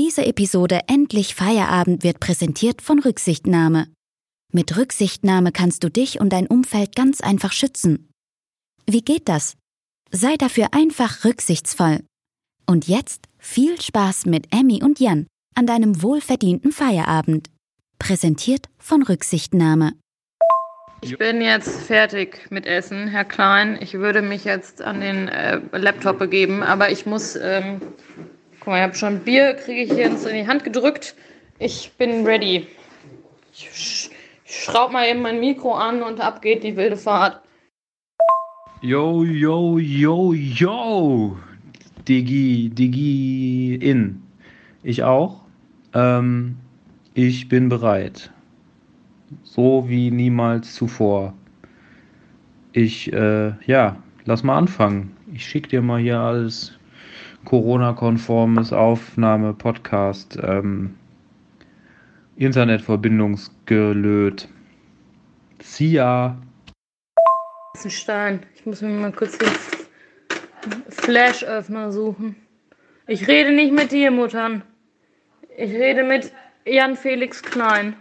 Diese Episode Endlich Feierabend wird präsentiert von Rücksichtnahme. Mit Rücksichtnahme kannst du dich und dein Umfeld ganz einfach schützen. Wie geht das? Sei dafür einfach rücksichtsvoll. Und jetzt viel Spaß mit Emmy und Jan an deinem wohlverdienten Feierabend. Präsentiert von Rücksichtnahme. Ich bin jetzt fertig mit Essen, Herr Klein. Ich würde mich jetzt an den äh, Laptop begeben, aber ich muss. Ähm, guck mal, ich habe schon Bier, kriege ich jetzt in die Hand gedrückt. Ich bin ready. Ich schraub mal eben mein Mikro an und ab geht die wilde Fahrt. Yo, yo, yo, yo. Digi, Digi in. Ich auch. Ähm, ich bin bereit. So wie niemals zuvor. Ich, äh, ja, lass mal anfangen. Ich schick dir mal hier alles Corona-konformes Aufnahme, Podcast, ähm, Internetverbindungsgelöt. See ya. Das ist ein Stein. Ich muss mir mal kurz den Flash-Öffner suchen. Ich rede nicht mit dir, Muttern. Ich rede mit Jan Felix Klein.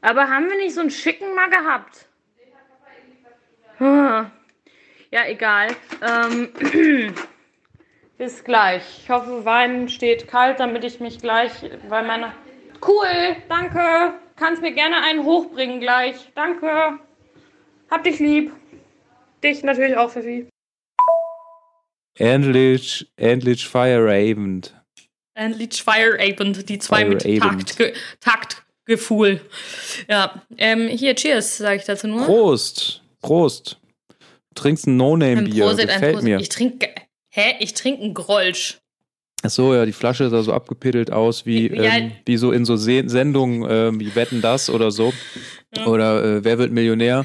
Aber haben wir nicht so einen schicken mal gehabt? Ah. Ja, egal. Ähm, bis gleich. Ich hoffe, Wein steht kalt, damit ich mich gleich bei meiner. Cool, danke. Kannst mir gerne einen hochbringen gleich. Danke. Hab dich lieb. Dich natürlich auch, Fifi. Endlich, endlich Feierabend. Endlich Feierabend, die zwei mit Takt, Taktgefühl. Ja, ähm, hier, cheers, sage ich dazu nur. Prost, Prost. Du trinkst ein No-Name-Bier, gefällt mir. Ich trinke, hä, ich trinke ein Grolsch. Ach so, ja, die Flasche sah so abgepittelt aus, wie, ja. ähm, wie so in so Sendungen äh, wie Wetten das oder so. Ja. Oder äh, Wer wird Millionär?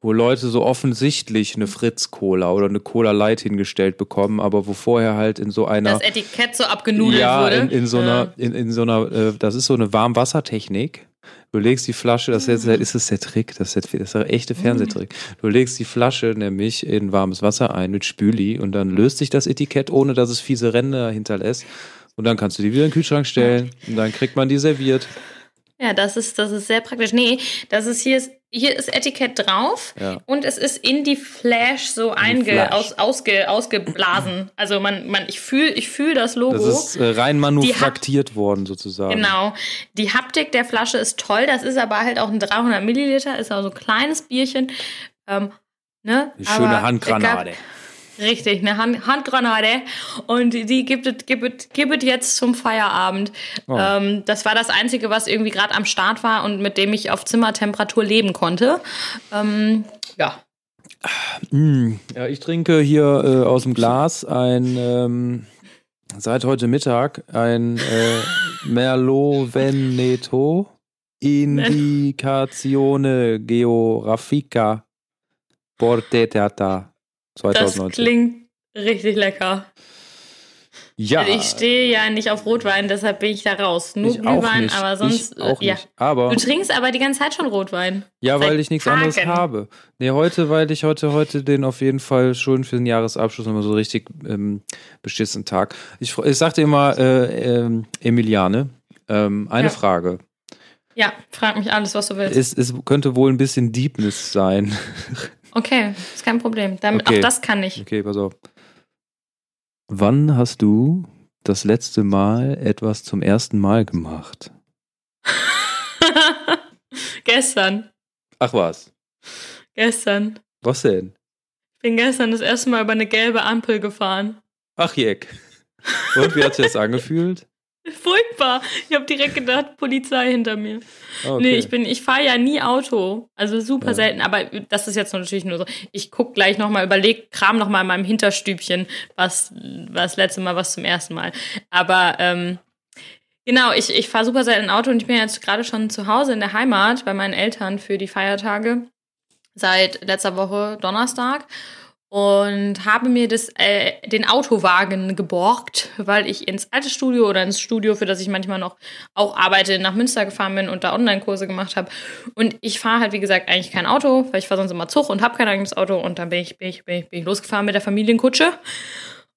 Wo Leute so offensichtlich eine Fritz-Cola oder eine Cola Light hingestellt bekommen, aber wo vorher halt in so einer. Das Etikett so abgenudelt ja, wurde. In, in so einer, in, in so einer, äh, das ist so eine Warmwassertechnik. Du legst die Flasche, das ist, ist das der Trick, das ist der, das ist der echte Fernsehtrick. Du legst die Flasche nämlich in warmes Wasser ein mit Spüli und dann löst sich das Etikett, ohne dass es fiese Ränder hinterlässt. Und dann kannst du die wieder in den Kühlschrank stellen und dann kriegt man die serviert. Ja, das ist, das ist sehr praktisch. Nee, das ist hier ist, hier ist Etikett drauf ja. und es ist in die Flash so einge, Flash. Aus, ausge, ausgeblasen. Also man, man, ich fühle ich fühl das Logo. Das ist äh, rein manufaktiert worden sozusagen. Genau. Die Haptik der Flasche ist toll. Das ist aber halt auch ein 300 Milliliter, ist auch so ein kleines Bierchen. Ähm, ne? Eine schöne Handgranate. Richtig, eine Hand Handgranate. Und die gibt es, gibt, gibt jetzt zum Feierabend. Oh. Ähm, das war das Einzige, was irgendwie gerade am Start war und mit dem ich auf Zimmertemperatur leben konnte. Ähm, ja. Mm, ja, ich trinke hier äh, aus dem Glas ein, ähm, seit heute Mittag, ein äh, Merlot Veneto Indicazione Geographica Portetata. 2019. Das klingt richtig lecker. Ja. Ich stehe ja nicht auf Rotwein, deshalb bin ich da raus. Nur ich Glühwein, aber sonst. Ich auch ja. Nicht. Aber du trinkst aber die ganze Zeit schon Rotwein. Ja, weil ich nichts Tagen. anderes habe. Nee, heute, weil ich heute, heute den auf jeden Fall schon für den Jahresabschluss nochmal so richtig ähm, beschissen Tag. Ich, ich sagte immer, äh, äh, Emiliane, ähm, eine ja. Frage. Ja, frag mich alles, was du willst. Es, es könnte wohl ein bisschen Deepness sein. Okay, ist kein Problem. Damit, okay. Auch das kann ich. Okay, pass auf. Wann hast du das letzte Mal etwas zum ersten Mal gemacht? gestern. Ach was? Gestern. Was denn? Ich bin gestern das erste Mal über eine gelbe Ampel gefahren. Ach jeck. Und wie hat sich das angefühlt? Furchtbar. Ich habe direkt gedacht, Polizei hinter mir. Okay. Nee, ich bin, ich fahre ja nie Auto. Also super ja. selten. Aber das ist jetzt natürlich nur so. Ich gucke gleich nochmal, überleg, kram nochmal in meinem Hinterstübchen, was, was letzte Mal, was zum ersten Mal. Aber ähm, genau, ich, ich fahre super selten Auto und ich bin jetzt gerade schon zu Hause in der Heimat bei meinen Eltern für die Feiertage. Seit letzter Woche Donnerstag und habe mir das, äh, den Autowagen geborgt, weil ich ins alte Studio oder ins Studio, für das ich manchmal noch auch arbeite, nach Münster gefahren bin und da Online-Kurse gemacht habe. Und ich fahre halt, wie gesagt, eigentlich kein Auto, weil ich fahre sonst immer Zug und habe kein eigenes Auto. Und dann bin ich, bin ich, bin ich, bin ich losgefahren mit der Familienkutsche.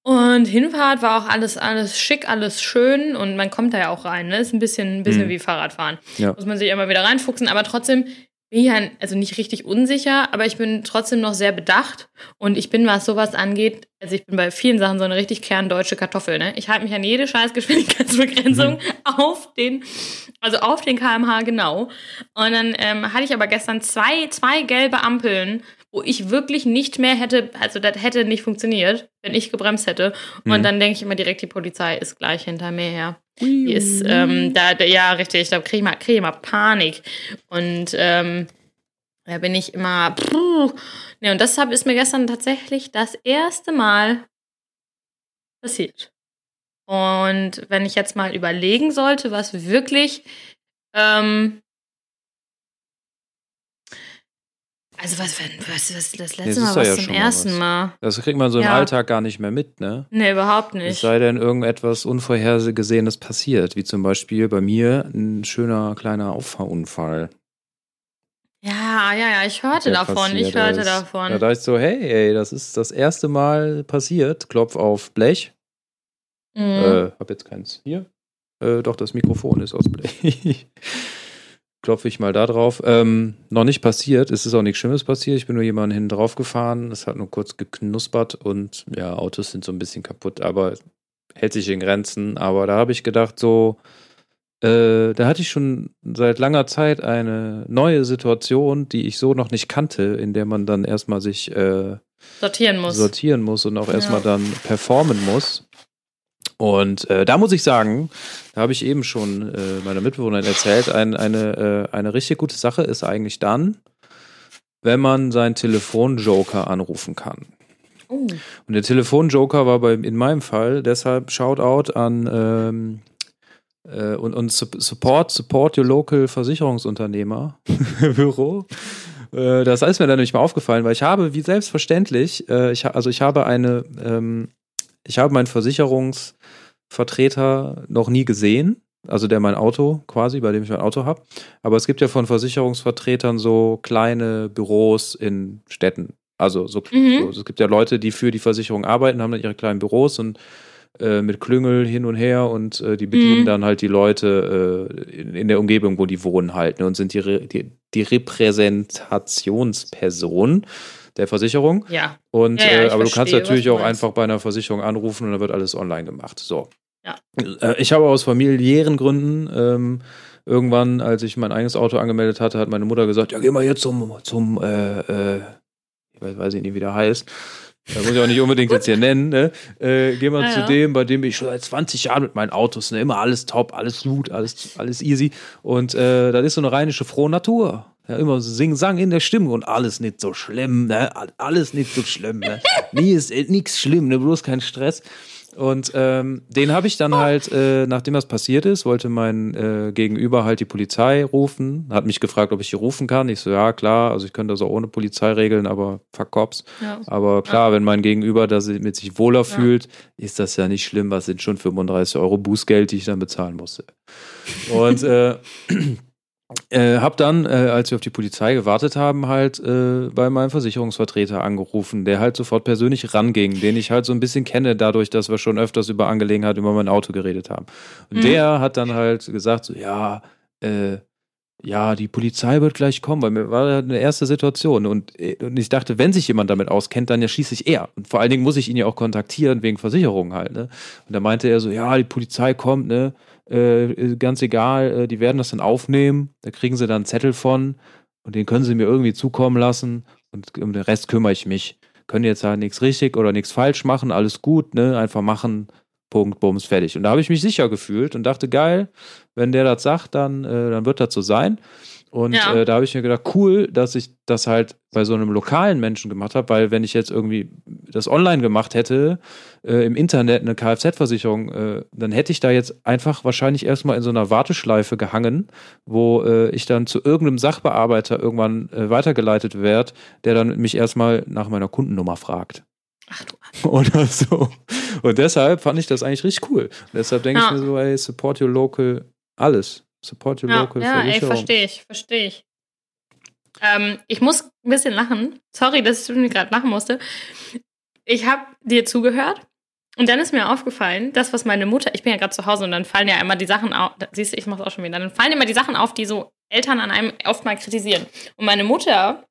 Und Hinfahrt war auch alles, alles schick, alles schön und man kommt da ja auch rein. Ne? Ist ein bisschen, ein bisschen mhm. wie Fahrradfahren. Ja. Muss man sich immer wieder reinfuchsen, aber trotzdem bin ich ja, also nicht richtig unsicher, aber ich bin trotzdem noch sehr bedacht und ich bin, was sowas angeht, also ich bin bei vielen Sachen so eine richtig kerndeutsche Kartoffel. Ne? Ich halte mich an jede scheiß Geschwindigkeitsbegrenzung mhm. auf den, also auf den kmh genau. Und dann ähm, hatte ich aber gestern zwei, zwei gelbe Ampeln wo ich wirklich nicht mehr hätte, also das hätte nicht funktioniert, wenn ich gebremst hätte. Und mhm. dann denke ich immer direkt, die Polizei ist gleich hinter mir her. Die ist, ähm, da, ja, richtig, da kriege ich, mal, krieg ich mal Panik. Und ähm, da bin ich immer, puh. Ne, und deshalb ist mir gestern tatsächlich das erste Mal passiert. Und wenn ich jetzt mal überlegen sollte, was wirklich ähm, Also was, was, was das letzte Mal war ja zum ersten Mal. Mal. Das kriegt man so im ja. Alltag gar nicht mehr mit, ne? Nee, überhaupt nicht. Es sei denn, irgendetwas Unvorhergesehenes passiert, wie zum Beispiel bei mir ein schöner kleiner Auffahrunfall. Ja, ja, ja, ich hörte davon, ich hörte ist. davon. Da dachte ich so, hey, ey, das ist das erste Mal passiert. Klopf auf Blech. Mhm. Äh, hab jetzt keins hier. Äh, doch, das Mikrofon ist aus Blech. klopfe ich mal da drauf. Ähm, noch nicht passiert, es ist auch nichts Schlimmes passiert. Ich bin nur jemanden hinten drauf gefahren. Es hat nur kurz geknuspert und ja, Autos sind so ein bisschen kaputt, aber hält sich in Grenzen. Aber da habe ich gedacht, so, äh, da hatte ich schon seit langer Zeit eine neue Situation, die ich so noch nicht kannte, in der man dann erstmal sich äh, sortieren muss. Sortieren muss und auch erstmal ja. dann performen muss. Und äh, da muss ich sagen, da habe ich eben schon äh, meiner Mitbewohnerin erzählt, ein, eine, äh, eine richtig gute Sache ist eigentlich dann, wenn man seinen Telefonjoker anrufen kann. Oh. Und der Telefonjoker war bei, in meinem Fall, deshalb Shoutout an ähm, äh, und, und Support, Support Your Local Versicherungsunternehmer Büro. Äh, das ist mir dann nicht mal aufgefallen, weil ich habe, wie selbstverständlich, äh, ich, also ich habe eine, ähm, ich habe meinen Versicherungs- Vertreter noch nie gesehen. Also der mein Auto quasi, bei dem ich mein Auto habe. Aber es gibt ja von Versicherungsvertretern so kleine Büros in Städten. Also so, mhm. so, es gibt ja Leute, die für die Versicherung arbeiten, haben dann ihre kleinen Büros und äh, mit Klüngel hin und her und äh, die bedienen mhm. dann halt die Leute äh, in, in, der Umgebung, wo die wohnen halt ne, und sind die, die, die Repräsentationsperson der Versicherung. Ja. Und ja, ja, äh, aber verstehe, du kannst natürlich auch einfach bei einer Versicherung anrufen und dann wird alles online gemacht. So. Ja. Äh, ich habe aus familiären Gründen ähm, irgendwann, als ich mein eigenes Auto angemeldet hatte, hat meine Mutter gesagt, ja, geh mal jetzt zum, zum äh, äh, ich weiß, weiß ich nicht, wie der heißt. Da muss ich auch nicht unbedingt jetzt hier nennen. Ne? Äh, geh mal ja, zu dem, bei dem ich schon seit 20 Jahren mit meinen Autos, ne? immer alles top, alles gut, alles, alles easy. Und äh, das ist so eine rheinische frohe Natur. Ja, immer Sing-Sang in der Stimme und alles nicht so schlimm, ne? Alles nicht so schlimm, ne? Nie ist äh, nichts schlimm, ne? Bloß kein Stress. Und ähm, den habe ich dann halt, äh, nachdem das passiert ist, wollte mein äh, Gegenüber halt die Polizei rufen, hat mich gefragt, ob ich hier rufen kann. Ich so, ja klar, also ich könnte das auch ohne Polizei regeln, aber fuck Cops. Ja. Aber klar, ja. wenn mein Gegenüber da mit sich wohler ja. fühlt, ist das ja nicht schlimm, was sind schon 35 Euro Bußgeld, die ich dann bezahlen musste. Und äh, äh, hab dann, äh, als wir auf die Polizei gewartet haben, halt äh, bei meinem Versicherungsvertreter angerufen, der halt sofort persönlich ranging, den ich halt so ein bisschen kenne, dadurch, dass wir schon öfters über Angelegenheiten über mein Auto geredet haben. Und mhm. der hat dann halt gesagt, so, ja, äh, ja, die Polizei wird gleich kommen, weil mir war eine erste Situation und, äh, und ich dachte, wenn sich jemand damit auskennt, dann ja schließlich er. Und vor allen Dingen muss ich ihn ja auch kontaktieren wegen Versicherung halt, ne? Und da meinte er so, ja, die Polizei kommt, ne? Äh, ganz egal, äh, die werden das dann aufnehmen, da kriegen sie dann einen Zettel von und den können sie mir irgendwie zukommen lassen und um den Rest kümmere ich mich. Können jetzt halt nichts richtig oder nichts falsch machen, alles gut, ne? Einfach machen, Punkt, Bums, fertig. Und da habe ich mich sicher gefühlt und dachte, geil, wenn der das sagt, dann, äh, dann wird das so sein. Und ja. äh, da habe ich mir gedacht, cool, dass ich das halt bei so einem lokalen Menschen gemacht habe, weil wenn ich jetzt irgendwie das online gemacht hätte, äh, im Internet eine Kfz-Versicherung, äh, dann hätte ich da jetzt einfach wahrscheinlich erstmal in so einer Warteschleife gehangen, wo äh, ich dann zu irgendeinem Sachbearbeiter irgendwann äh, weitergeleitet werde, der dann mich erstmal nach meiner Kundennummer fragt. Ach du Oder so. Und deshalb fand ich das eigentlich richtig cool. Und deshalb denke ja. ich mir so, ey, support your local, alles. Support your ja, local Ja, ey, verstehe ich, verstehe ich. Ähm, ich muss ein bisschen lachen. Sorry, dass ich gerade lachen musste. Ich habe dir zugehört Und dann ist mir aufgefallen, das, was meine Mutter, ich bin ja gerade zu Hause und dann fallen ja immer die Sachen auf, siehst du, ich mach's auch schon wieder, dann fallen immer die Sachen auf, die so Eltern an einem oft mal kritisieren. Und meine Mutter,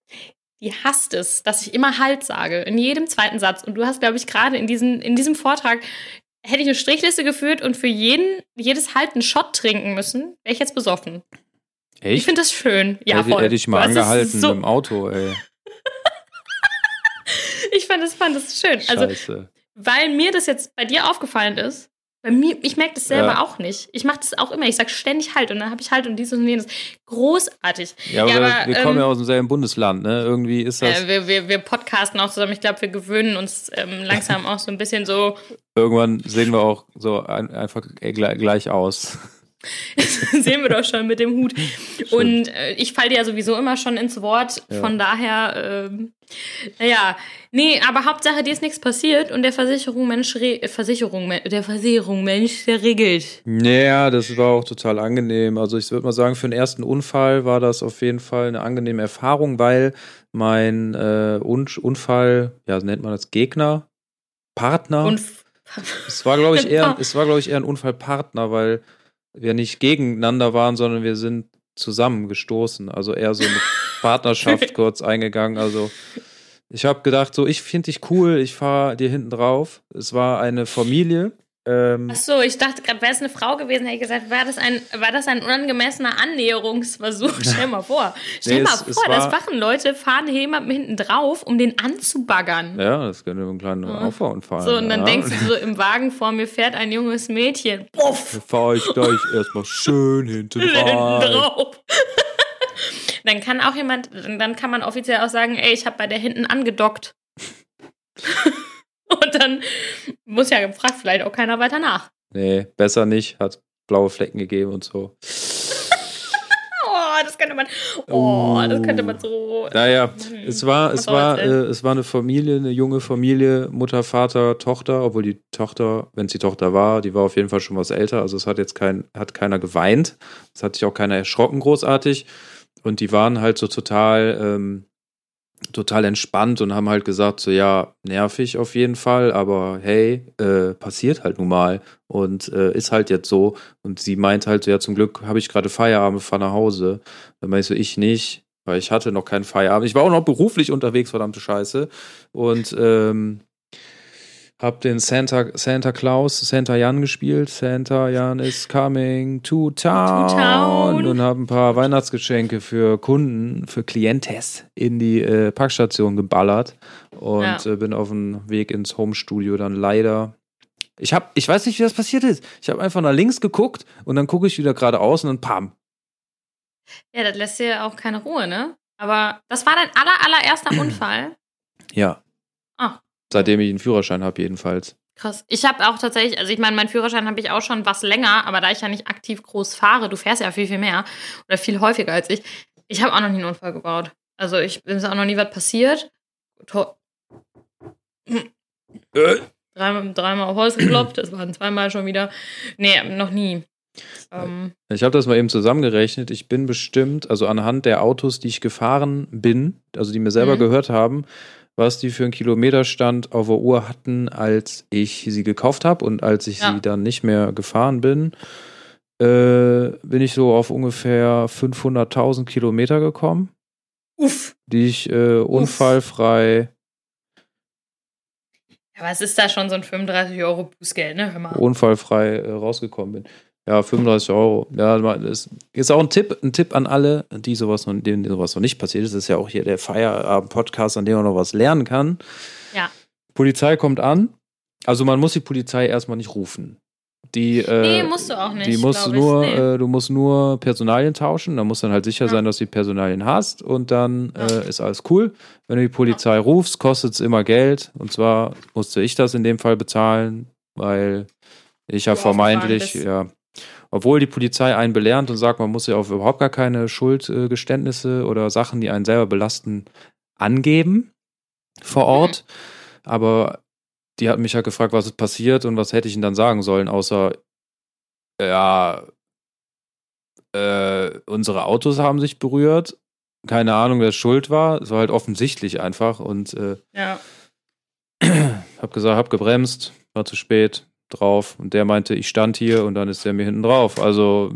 die hasst es, dass ich immer Halt sage, in jedem zweiten Satz. Und du hast, glaube ich, gerade in, in diesem Vortrag, hätte ich eine Strichliste geführt und für jeden, jedes Halt einen Shot trinken müssen, wäre ich jetzt besoffen. Echt? Ich finde das schön. Ja, hätte, voll. Hätte ich mal angehalten so im Auto, ey. ich fand das, fand das schön. Also, Scheiße. Also, weil mir das jetzt bei dir aufgefallen ist, bei mir, ich merke das selber ja. auch nicht. Ich mache das auch immer. Ich sage ständig halt und dann habe ich halt und dieses und jenes. Großartig. Ja, aber, ja, aber wir, wir kommen ja ähm, aus demselben Bundesland, ne? Irgendwie ist das. Äh, wir, wir, wir podcasten auch zusammen. Ich glaube, wir gewöhnen uns ähm, langsam auch so ein bisschen so. Irgendwann sehen wir auch so ein, einfach gleich aus. sehen wir doch schon mit dem Hut. Und äh, ich falle dir ja sowieso immer schon ins Wort. Ja. Von daher, ähm, naja, nee, aber Hauptsache, dir ist nichts passiert und der Versicherung Mensch, Versicherung, der Versicherung Mensch, der regelt. Naja, das war auch total angenehm. Also ich würde mal sagen, für den ersten Unfall war das auf jeden Fall eine angenehme Erfahrung, weil mein äh, Un Unfall, ja, nennt man das Gegner, Partner. Unf es war, glaube ich, eher, es war, glaube ich, eher ein Unfallpartner, weil wir nicht gegeneinander waren, sondern wir sind zusammengestoßen. Also eher so eine Partnerschaft kurz eingegangen. Also ich habe gedacht, so, ich finde dich cool, ich fahre dir hinten drauf. Es war eine Familie ähm, Ach so, ich dachte gerade, wäre es eine Frau gewesen, hätte ich gesagt, war das ein, war das ein unangemessener Annäherungsversuch? Stell mal vor. Stell nee, mal es, vor, es das machen Leute, fahren jemandem hinten drauf, um den anzubaggern. Ja, das könnte ein kleiner ja. Auffahrunfall So, und dann ja. denkst du so, im Wagen vor mir fährt ein junges Mädchen. Puff! Da fahre ich gleich erstmal schön hinten drauf. dann kann auch jemand, dann kann man offiziell auch sagen, ey, ich habe bei der hinten angedockt. Und dann muss ja gefragt, vielleicht auch keiner weiter nach. Nee, besser nicht. Hat blaue Flecken gegeben und so. oh, das könnte man. Oh, oh. das könnte man so. Naja, hm, es war, es war, äh, es war eine Familie, eine junge Familie, Mutter, Vater, Tochter, obwohl die Tochter, wenn es die Tochter war, die war auf jeden Fall schon was älter. Also es hat jetzt kein, hat keiner geweint. Es hat sich auch keiner erschrocken, großartig. Und die waren halt so total. Ähm, total entspannt und haben halt gesagt, so ja, nervig auf jeden Fall, aber hey, äh, passiert halt nun mal und äh, ist halt jetzt so. Und sie meint halt, ja, zum Glück habe ich gerade Feierabend, fahre nach Hause. Dann meinst du, ich nicht, weil ich hatte noch keinen Feierabend. Ich war auch noch beruflich unterwegs, verdammte Scheiße. Und ähm, hab den Santa, Santa Claus, Santa Jan gespielt. Santa Jan is coming to town. To town. Und hab ein paar Weihnachtsgeschenke für Kunden, für Klientes in die äh, Parkstation geballert. Und ja. äh, bin auf dem Weg ins Homestudio dann leider. Ich hab, ich weiß nicht, wie das passiert ist. Ich habe einfach nach links geguckt und dann gucke ich wieder geradeaus und dann pam. Ja, das lässt dir auch keine Ruhe, ne? Aber das war dein aller, allererster Unfall. Ja. Seitdem ich einen Führerschein habe, jedenfalls. Krass. Ich habe auch tatsächlich, also ich meine, meinen Führerschein habe ich auch schon was länger, aber da ich ja nicht aktiv groß fahre, du fährst ja viel, viel mehr oder viel häufiger als ich, ich habe auch noch nie einen Unfall gebaut. Also ich bin auch noch nie was passiert. To äh. Dreimal, dreimal auf Holz geklopft, das waren zweimal schon wieder. Nee, noch nie. Ähm. Ich habe das mal eben zusammengerechnet. Ich bin bestimmt, also anhand der Autos, die ich gefahren bin, also die mir selber mhm. gehört haben, was die für einen Kilometerstand auf der Uhr hatten, als ich sie gekauft habe und als ich ja. sie dann nicht mehr gefahren bin, äh, bin ich so auf ungefähr 500.000 Kilometer gekommen. Uff. Die ich äh, unfallfrei. Aber es ist da schon so ein 35 Euro Bußgeld, ne? Hör mal. Unfallfrei äh, rausgekommen bin. Ja, 35 Euro. Ja, das ist auch ein Tipp, ein Tipp an alle, die sowas noch, denen sowas noch nicht passiert ist. Das ist ja auch hier der Feierabend-Podcast, an dem man noch was lernen kann. Ja. Polizei kommt an. Also man muss die Polizei erstmal nicht rufen. Die, äh, nee, musst du auch nicht. Die musst du nur, nee. äh, du musst nur Personalien tauschen. Da musst dann halt sicher ja. sein, dass du die Personalien hast und dann ja. äh, ist alles cool. Wenn du die Polizei ja. rufst, kostet es immer Geld. Und zwar musste ich das in dem Fall bezahlen, weil ich ja vermeintlich, ja, obwohl die Polizei einen belernt und sagt, man muss ja auf überhaupt gar keine Schuldgeständnisse oder Sachen, die einen selber belasten, angeben vor Ort. Mhm. Aber die hat mich ja halt gefragt, was ist passiert und was hätte ich ihnen dann sagen sollen, außer ja, äh, unsere Autos haben sich berührt. Keine Ahnung, wer schuld war. Es war halt offensichtlich einfach und äh, ja. hab gesagt, hab gebremst, war zu spät drauf und der meinte, ich stand hier und dann ist der mir hinten drauf. Also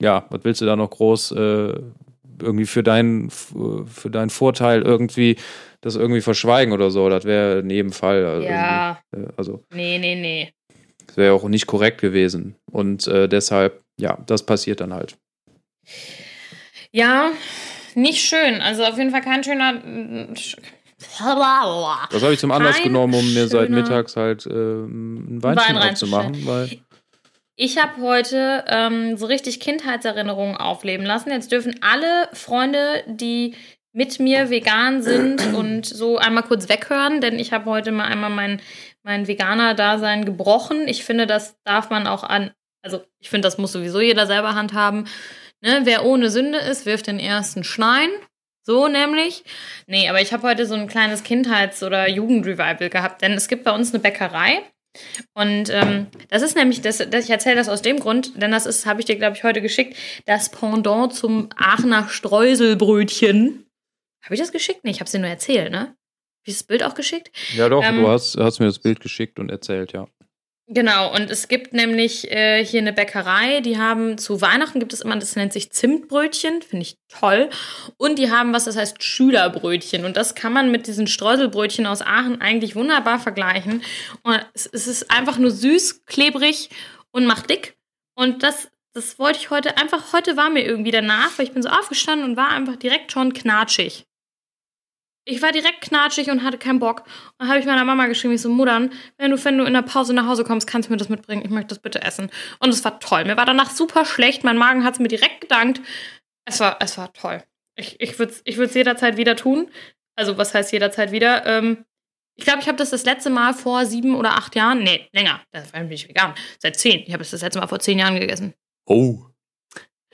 ja, was willst du da noch groß äh, irgendwie für deinen für deinen Vorteil irgendwie das irgendwie verschweigen oder so? Das wäre in jedem Fall. Also ja. Äh, also. Nee, nee, nee. Das wäre auch nicht korrekt gewesen. Und äh, deshalb, ja, das passiert dann halt. Ja, nicht schön. Also auf jeden Fall kein schöner. Das habe ich zum Anlass genommen, um mir seit mittags halt äh, ein Weinchen Wein aufzumachen, weil ich habe heute ähm, so richtig Kindheitserinnerungen aufleben lassen. Jetzt dürfen alle Freunde, die mit mir vegan sind und so einmal kurz weghören, denn ich habe heute mal einmal mein, mein Veganer-Dasein gebrochen. Ich finde, das darf man auch an, also ich finde, das muss sowieso jeder selber handhaben. Ne? Wer ohne Sünde ist, wirft den ersten Schnein. So nämlich. Nee, aber ich habe heute so ein kleines Kindheits- oder Jugendrevival gehabt, denn es gibt bei uns eine Bäckerei und ähm, das ist nämlich, das, das ich erzähle das aus dem Grund, denn das ist, habe ich dir, glaube ich, heute geschickt, das Pendant zum Aachener Streuselbrötchen. Habe ich das geschickt? Nee, ich habe es dir nur erzählt, ne? Habe ich das Bild auch geschickt? Ja, doch, ähm, du hast, hast mir das Bild geschickt und erzählt, ja. Genau, und es gibt nämlich äh, hier eine Bäckerei, die haben zu Weihnachten gibt es immer, das nennt sich Zimtbrötchen, finde ich toll. Und die haben was, das heißt Schülerbrötchen. Und das kann man mit diesen Streuselbrötchen aus Aachen eigentlich wunderbar vergleichen. Und es, es ist einfach nur süß, klebrig und macht dick. Und das, das wollte ich heute einfach, heute war mir irgendwie danach, weil ich bin so aufgestanden und war einfach direkt schon knatschig. Ich war direkt knatschig und hatte keinen Bock. Und dann habe ich meiner Mama geschrieben, ich so, Muttern, wenn du, wenn du in der Pause nach Hause kommst, kannst du mir das mitbringen. Ich möchte das bitte essen. Und es war toll. Mir war danach super schlecht. Mein Magen hat es mir direkt gedankt. Es war, es war toll. Ich, ich würde es ich jederzeit wieder tun. Also, was heißt jederzeit wieder? Ähm, ich glaube, ich habe das das letzte Mal vor sieben oder acht Jahren, nee, länger, das war nämlich vegan, seit zehn. Ich habe es das letzte Mal vor zehn Jahren gegessen. Oh.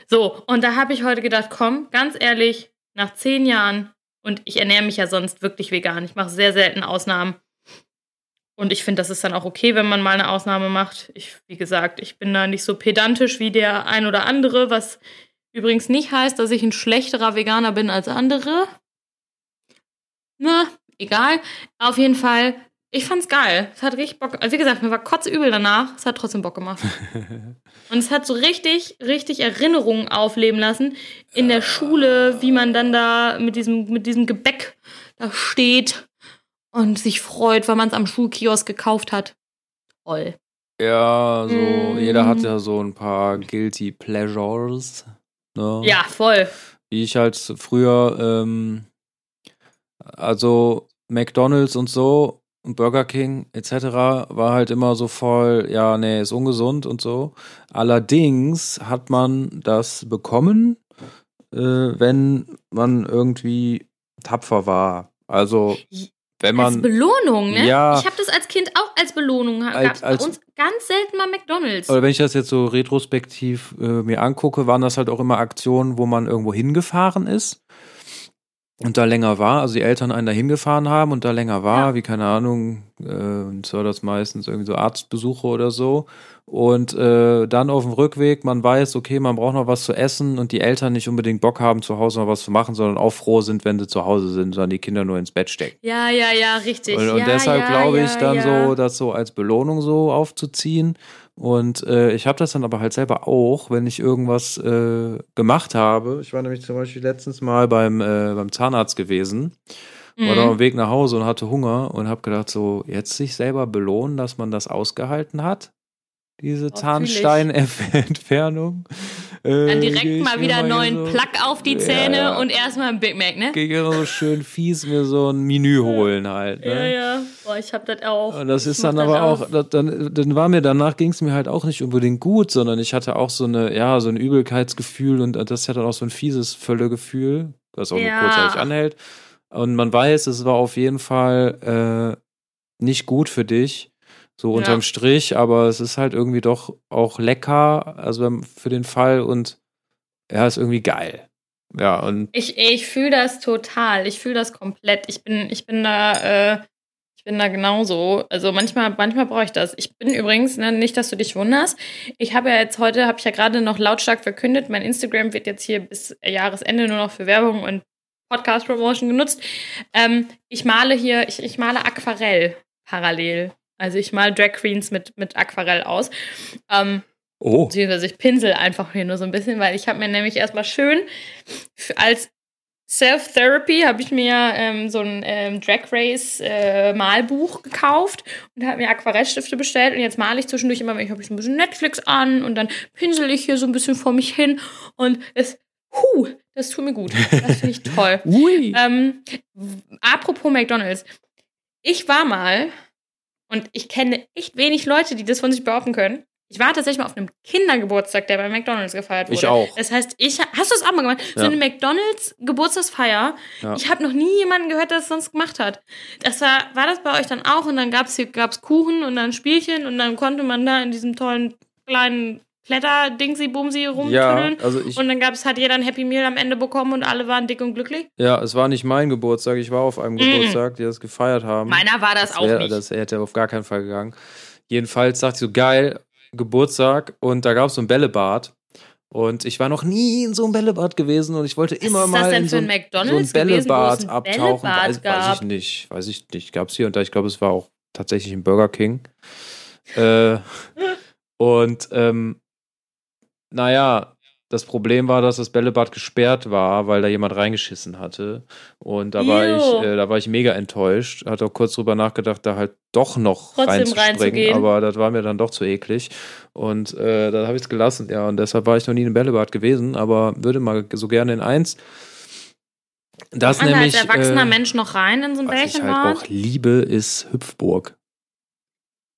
So, und da habe ich heute gedacht, komm, ganz ehrlich, nach zehn Jahren und ich ernähre mich ja sonst wirklich vegan. Ich mache sehr selten Ausnahmen. Und ich finde, das ist dann auch okay, wenn man mal eine Ausnahme macht. Ich, wie gesagt, ich bin da nicht so pedantisch wie der ein oder andere, was übrigens nicht heißt, dass ich ein schlechterer Veganer bin als andere. Na, egal. Auf jeden Fall ich fand's geil. Es hat richtig Bock. Also wie gesagt, mir war kotzübel danach. Es hat trotzdem Bock gemacht. und es hat so richtig, richtig Erinnerungen aufleben lassen in der Schule, wie man dann da mit diesem, mit diesem Gebäck da steht und sich freut, weil man es am Schulkiosk gekauft hat. Toll. Ja, so, mm. jeder hat ja so ein paar Guilty Pleasures. Ne? Ja, voll. Wie ich halt früher, ähm, also McDonalds und so, und Burger King etc. war halt immer so voll, ja, nee, ist ungesund und so. Allerdings hat man das bekommen, äh, wenn man irgendwie tapfer war. Also wenn man. Als Belohnung, ne? Ja. Ich habe das als Kind auch als Belohnung. Als, bei uns ganz selten mal McDonalds. Oder wenn ich das jetzt so retrospektiv äh, mir angucke, waren das halt auch immer Aktionen, wo man irgendwo hingefahren ist und da länger war, also die Eltern einen da hingefahren haben und da länger war, ja. wie keine Ahnung, äh, und so das meistens irgendwie so Arztbesuche oder so. Und äh, dann auf dem Rückweg, man weiß, okay, man braucht noch was zu essen und die Eltern nicht unbedingt Bock haben, zu Hause noch was zu machen, sondern auch froh sind, wenn sie zu Hause sind, sondern die Kinder nur ins Bett stecken. Ja, ja, ja, richtig. Und, und ja, deshalb ja, glaube ich ja, dann so, das so als Belohnung so aufzuziehen. Und äh, ich habe das dann aber halt selber auch, wenn ich irgendwas äh, gemacht habe. Ich war nämlich zum Beispiel letztens mal beim, äh, beim Zahnarzt gewesen, mhm. war da auf dem Weg nach Hause und hatte Hunger und habe gedacht, so jetzt sich selber belohnen, dass man das ausgehalten hat diese Zahnsteinentfernung. Äh, Dann direkt mal wieder einen neuen so, Plug auf die Zähne ja, und erstmal ein Big Mac, ne? Gehe ich so schön fies mir so ein Menü holen halt. Ne? Ja, ja. Boah, ich hab das auch. Und das ist dann aber auch, das, dann, dann war mir danach ging es mir halt auch nicht unbedingt gut, sondern ich hatte auch so eine, ja, so ein Übelkeitsgefühl und das hat dann auch so ein fieses Völlegefühl, das auch ja. nur kurzzeitig anhält. Und man weiß, es war auf jeden Fall äh, nicht gut für dich so ja. unterm Strich, aber es ist halt irgendwie doch auch lecker, also für den Fall und ja, ist irgendwie geil. Ja, und. Ich, ich fühle das total. Ich fühle das komplett. Ich bin, ich bin da, äh, ich bin da genauso. Also manchmal, manchmal brauche ich das. Ich bin übrigens, ne, nicht, dass du dich wunderst. Ich habe ja jetzt heute, habe ich ja gerade noch lautstark verkündet, mein Instagram wird jetzt hier bis Jahresende nur noch für Werbung und Podcast-Promotion genutzt. Ähm, ich male hier, ich, ich male Aquarell parallel. Also ich mal Drag Queens mit, mit Aquarell aus. Ähm, Oh. beziehungsweise ich pinsel einfach hier nur so ein bisschen, weil ich habe mir nämlich erstmal schön als Self-Therapy habe ich mir ähm, so ein ähm, Drag Race äh, Malbuch gekauft und habe mir Aquarellstifte bestellt und jetzt male ich zwischendurch immer, ich habe ich so ein bisschen Netflix an und dann pinsel ich hier so ein bisschen vor mich hin und es, hu, das tut mir gut. Das finde ich toll. Ui. Ähm, apropos McDonalds. Ich war mal, und ich kenne echt wenig Leute, die das von sich behaupten können. Ich war tatsächlich mal auf einem Kindergeburtstag, der bei McDonalds gefeiert wurde. Ich auch. Das heißt, ich hast du das auch mal gemacht? So Ja. eine McDonalds Geburtstagsfeier. Ja. Ich habe noch nie jemanden gehört, der das sonst gemacht hat. Das war, war das bei euch dann auch? Und dann gab's hier gab's Kuchen und dann Spielchen und dann konnte man da in diesem tollen kleinen Kletter-Dingsi-Bumsi rumtüdeln. Ja, also ich, Und dann gab's, hat jeder ein Happy Meal am Ende bekommen und alle waren dick und glücklich. ja, es war nicht mein Geburtstag, ich war auf einem Geburtstag, die das gefeiert haben. Meiner war das, auch wär- nicht. Das hätte auf gar keinen Fall gegangen. Jedenfalls dachte ich so, geil, Geburtstag und da gab es so ein Bällebad. Und ich war noch nie in so einem Bällebad gewesen und ich wollte immer Was ist mal das denn in so ein McDonalds so ein gewesen, Bällebad ein abtauchen. Bällebad weiß, weiß ich nicht, weiß ich nicht. Gab es hier und da. Ich glaube, es war auch tatsächlich ein Burger King. äh, und ähm, naja, das Problem war, dass das Bällebad gesperrt war, weil da jemand reingeschissen hatte. Und da war ich, äh, da war ich mega enttäuscht. Hatte auch kurz drüber nachgedacht, da halt doch noch Trotzdem reinzuspringen. Aber das war mir dann doch zu eklig. Und äh, da habe ich es gelassen, ja. Und deshalb war ich noch nie in einem Bällebad gewesen, aber würde mal so gerne in eins. Das nämlich. als erwachsener äh, Mensch noch rein in so ein was ich Bällchenbad? halt auch liebe, ist Hüpfburg.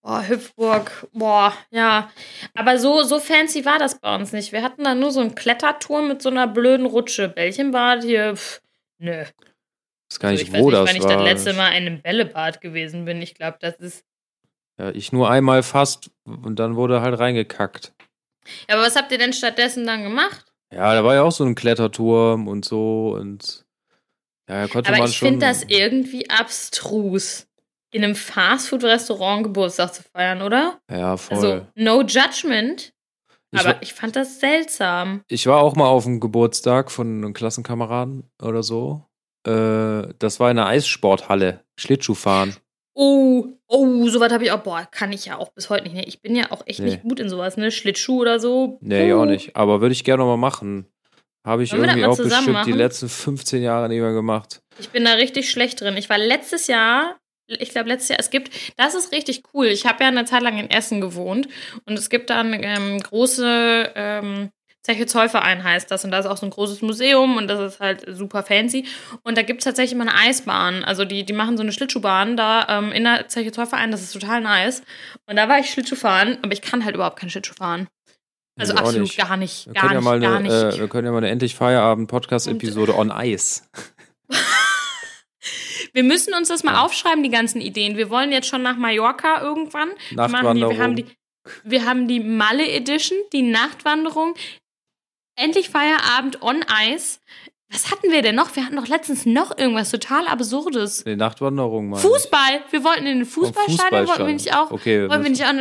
Boah, Hüpfburg, boah, ja. Aber so, so fancy war das bei uns nicht. Wir hatten da nur so einen Kletterturm mit so einer blöden Rutsche. Bällchenbad hier, pff, nö. Ich weiß gar Also nicht, ich weiß wo nicht, das wann ich war. das letzte Mal in einem Bällebad gewesen bin. Ich glaube, das ist. Ja, ich nur einmal fast und dann wurde halt reingekackt. Ja, aber was habt ihr denn stattdessen dann gemacht? Ja, da war ja auch so ein Kletterturm und so und ja, konnte Aber man ich finde das irgendwie abstrus, in einem Fastfood-Restaurant Geburtstag zu feiern, oder? ja, voll. Also, no judgment. ich, Aber war, ich fand das seltsam. ich war auch mal auf dem Geburtstag von einem Klassenkameraden oder so. Äh, das war in einer Eissporthalle. Schlittschuhfahren. Oh, oh, sowas habe ich auch. Boah, kann ich ja auch bis heute nicht. Ne? Ich bin ja auch echt Nee. nicht gut in sowas, ne? Schlittschuh oder so. Nee, Puh. auch nicht. Aber würde ich gerne mal machen. Habe ich Wollen irgendwie auch bestimmt die machen? letzten 15 Jahre nicht mehr gemacht. Ich bin da richtig schlecht drin. Ich war letztes Jahr, ich glaube letztes Jahr, es gibt, das ist richtig cool. Ich habe ja eine Zeit lang in Essen gewohnt und es gibt da eine ähm, große ähm, Zeche Zollverein heißt das und da ist auch so ein großes Museum und das ist halt super fancy und da gibt es tatsächlich immer eine Eisbahn. Also die, die machen so eine Schlittschuhbahn da ähm, in der Zeche Zollverein, das ist total nice. Und da war ich Schlittschuh fahren, aber ich kann halt überhaupt kein Schlittschuh fahren. Also absolut nicht. gar nicht, Wir gar können, ja nicht, mal gar eine, äh, wir können ja mal eine endlich Feierabend-Podcast-Episode on Ice. Wir müssen uns das mal aufschreiben, die ganzen Ideen. Wir wollen jetzt schon nach Mallorca irgendwann. Die, wir, haben die, wir haben die Malle Edition, die Nachtwanderung. Endlich Feierabend on Ice. Was hatten wir denn noch? Wir hatten doch letztens noch irgendwas total Absurdes. Die Nachtwanderung mal. Fußball. Wir wollten in den Fußballstadion, wollten wir nicht auch. Okay, Wollen wir nicht auch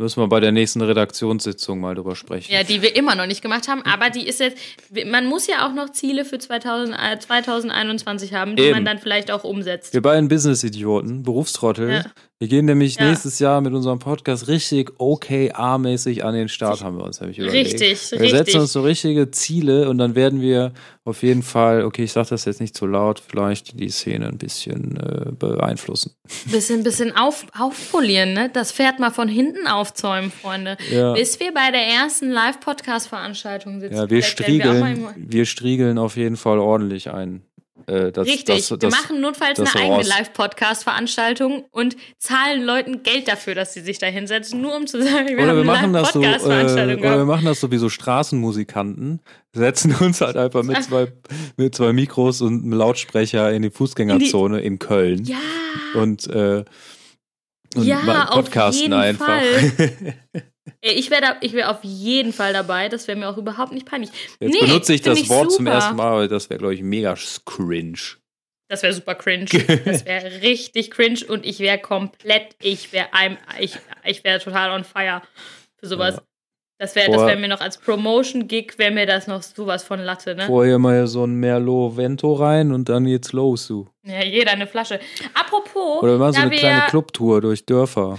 müssen wir bei der nächsten Redaktionssitzung mal drüber sprechen. ja, die wir immer noch nicht gemacht haben, aber die ist jetzt, man muss ja auch noch Ziele für 2000, äh, 2021 haben, die Eben. man dann vielleicht auch umsetzt. Wir beiden Business-Idioten, Berufstrottel. Ja. Wir gehen nämlich Ja. nächstes Jahr mit unserem Podcast richtig OKR-mäßig an den Start, haben wir uns nämlich überlegt. Richtig, Wir richtig. setzen uns so richtige Ziele und dann werden wir auf jeden Fall, okay, ich sage das jetzt nicht zu laut, vielleicht die Szene ein bisschen äh, beeinflussen. Bisschen, bisschen auf, aufpolieren, ne? Das Pferd mal von hinten aufzäumen, Freunde. Ja. Bis wir bei der ersten Live-Podcast-Veranstaltung sitzen. Ja, wir wir striegeln, mal- wir striegeln auf jeden Fall ordentlich ein. Äh, das, Richtig, das, wir das, machen notfalls eine eigene. Live-Podcast-Veranstaltung und zahlen Leuten Geld dafür, dass sie sich da hinsetzen, nur um zu sagen, wir Oder haben wir eine machen das so, äh, Live-Podcast-Veranstaltung oder wir machen das so wie so Straßenmusikanten, setzen uns halt einfach mit zwei, mit zwei Mikros und einem Lautsprecher in die Fußgängerzone in, Köln Ja, und, äh, und Ja, mal auf podcasten jeden einfach. Fall. ich wäre wär auf jeden Fall dabei. Das wäre mir auch überhaupt nicht peinlich. Jetzt Nee, benutze ich das Wort zum super. ersten Mal, aber das wäre, glaube ich, mega cringe. Das wäre super cringe. Das wäre richtig cringe und ich wäre komplett, ich wäre ich, ich wäre total on fire für sowas. Ja. Das wäre wär mir noch als Promotion-Gig, wäre mir das noch sowas von Latte, ne? Vorher mal so ein Merlot Vento rein und dann geht's los, du. Ja, jeder eine Flasche. Apropos. Oder mal so eine kleine Clubtour durch Dörfer.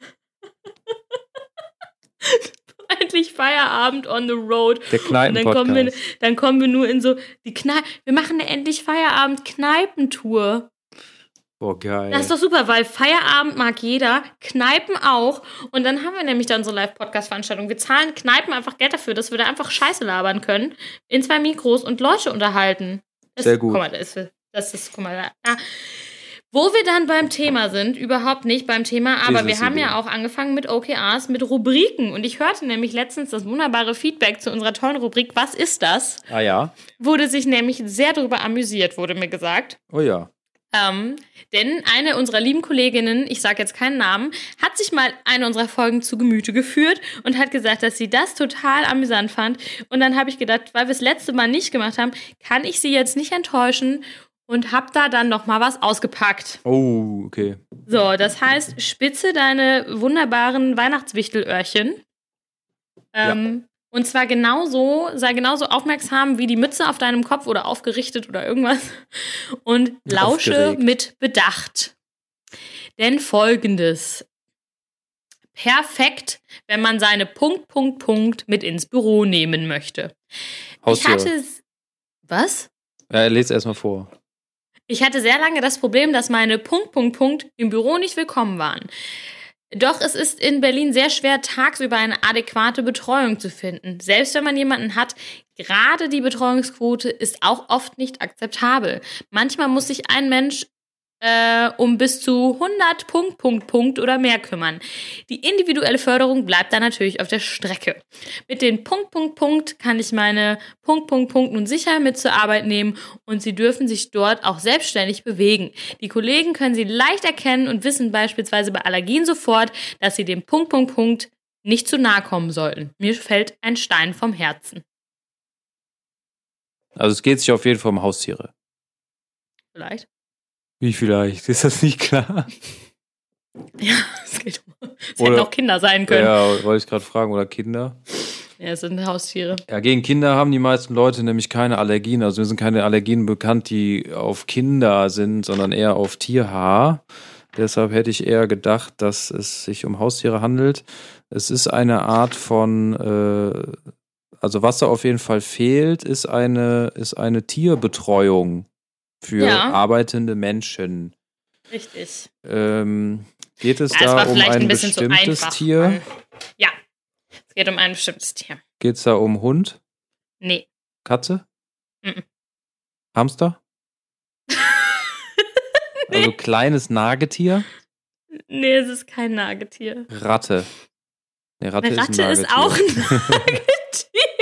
Endlich Feierabend on the road. Der Kneipen dann kommen, wir, dann kommen wir nur in so die Kneipen. Wir machen eine endlich Feierabend Kneipentour. Boah, geil. Das ist doch super, weil Feierabend mag jeder, Kneipen auch. Und dann haben wir nämlich dann so Live-Podcast-Veranstaltungen. Wir zahlen Kneipen einfach Geld dafür, dass wir da einfach Scheiße labern können, in zwei Mikros und Leute unterhalten. Das, Sehr gut. Guck mal, das ist, das ist guck mal, da. Wo wir dann beim Thema sind, überhaupt nicht beim Thema, aber wir haben ja auch angefangen mit OKRs, mit Rubriken. Und ich hörte nämlich letztens das wunderbare Feedback zu unserer tollen Rubrik Was ist das? Ah ja. Wurde sich nämlich sehr darüber amüsiert, wurde mir gesagt. Oh ja. Ähm, denn eine unserer lieben Kolleginnen, ich sage jetzt keinen Namen, hat sich mal eine unserer Folgen zu Gemüte geführt und hat gesagt, dass sie das total amüsant fand. Und dann habe ich gedacht, weil wir es letzte Mal nicht gemacht haben, kann ich sie jetzt nicht enttäuschen und hab da dann noch mal was ausgepackt. Oh, okay. So, das heißt, spitze deine wunderbaren Weihnachtswichtelöhrchen. Ähm, ja. Und zwar genauso, sei genauso aufmerksam wie die Mütze auf deinem Kopf oder aufgerichtet oder irgendwas. Und lausche Aufgeregt. mit Bedacht. Denn folgendes. Perfekt, wenn man seine Punkt, Punkt, Punkt mit ins Büro nehmen möchte. Haustiere. Ich hatte. Was? Ja, lese erstmal vor. Ich hatte sehr lange das Problem, dass meine Punkt, Punkt, Punkt im Büro nicht willkommen waren. Doch es ist in Berlin sehr schwer, tagsüber eine adäquate Betreuung zu finden. Selbst wenn man jemanden hat, gerade die Betreuungsquote ist auch oft nicht akzeptabel. Manchmal muss sich ein Mensch äh, um bis zu 100 Punkt, Punkt, Punkt oder mehr kümmern. Die individuelle Förderung bleibt dann natürlich auf der Strecke. Mit den Punkt, Punkt, Punkt kann ich meine Punkt, Punkt, Punkt nun sicher mit zur Arbeit nehmen und sie dürfen sich dort auch selbstständig bewegen. Die Kollegen können sie leicht erkennen und wissen beispielsweise bei Allergien sofort, dass sie dem Punkt, Punkt, Punkt nicht zu nahe kommen sollten. Mir fällt ein Stein vom Herzen. Also es geht sich auf jeden Fall um Haustiere. Vielleicht. Wie vielleicht? Ist das nicht klar? Ja, es geht um. Es hätten auch Kinder sein können. Ja, wollte ich gerade fragen, oder Kinder? Ja, es sind Haustiere. Ja, gegen Kinder haben die meisten Leute nämlich keine Allergien. Also mir sind keine Allergien bekannt, die auf Kinder sind, sondern eher auf Tierhaar. Deshalb hätte ich eher gedacht, dass es sich um Haustiere handelt. Es ist eine Art von, äh, also was da auf jeden Fall fehlt, ist eine, ist eine Tierbetreuung für ja. arbeitende Menschen. Richtig. Ähm, geht es ja, da um ein, ein bestimmtes Tier? Ja, es geht um ein bestimmtes Tier. Geht es da um Hund? Nee. Katze? Mhm. Hamster? nee. Also kleines Nagetier? Nee, es ist kein Nagetier. Ratte. Nee, Ratte, Eine Ratte ist, ein ist auch ein Nagetier.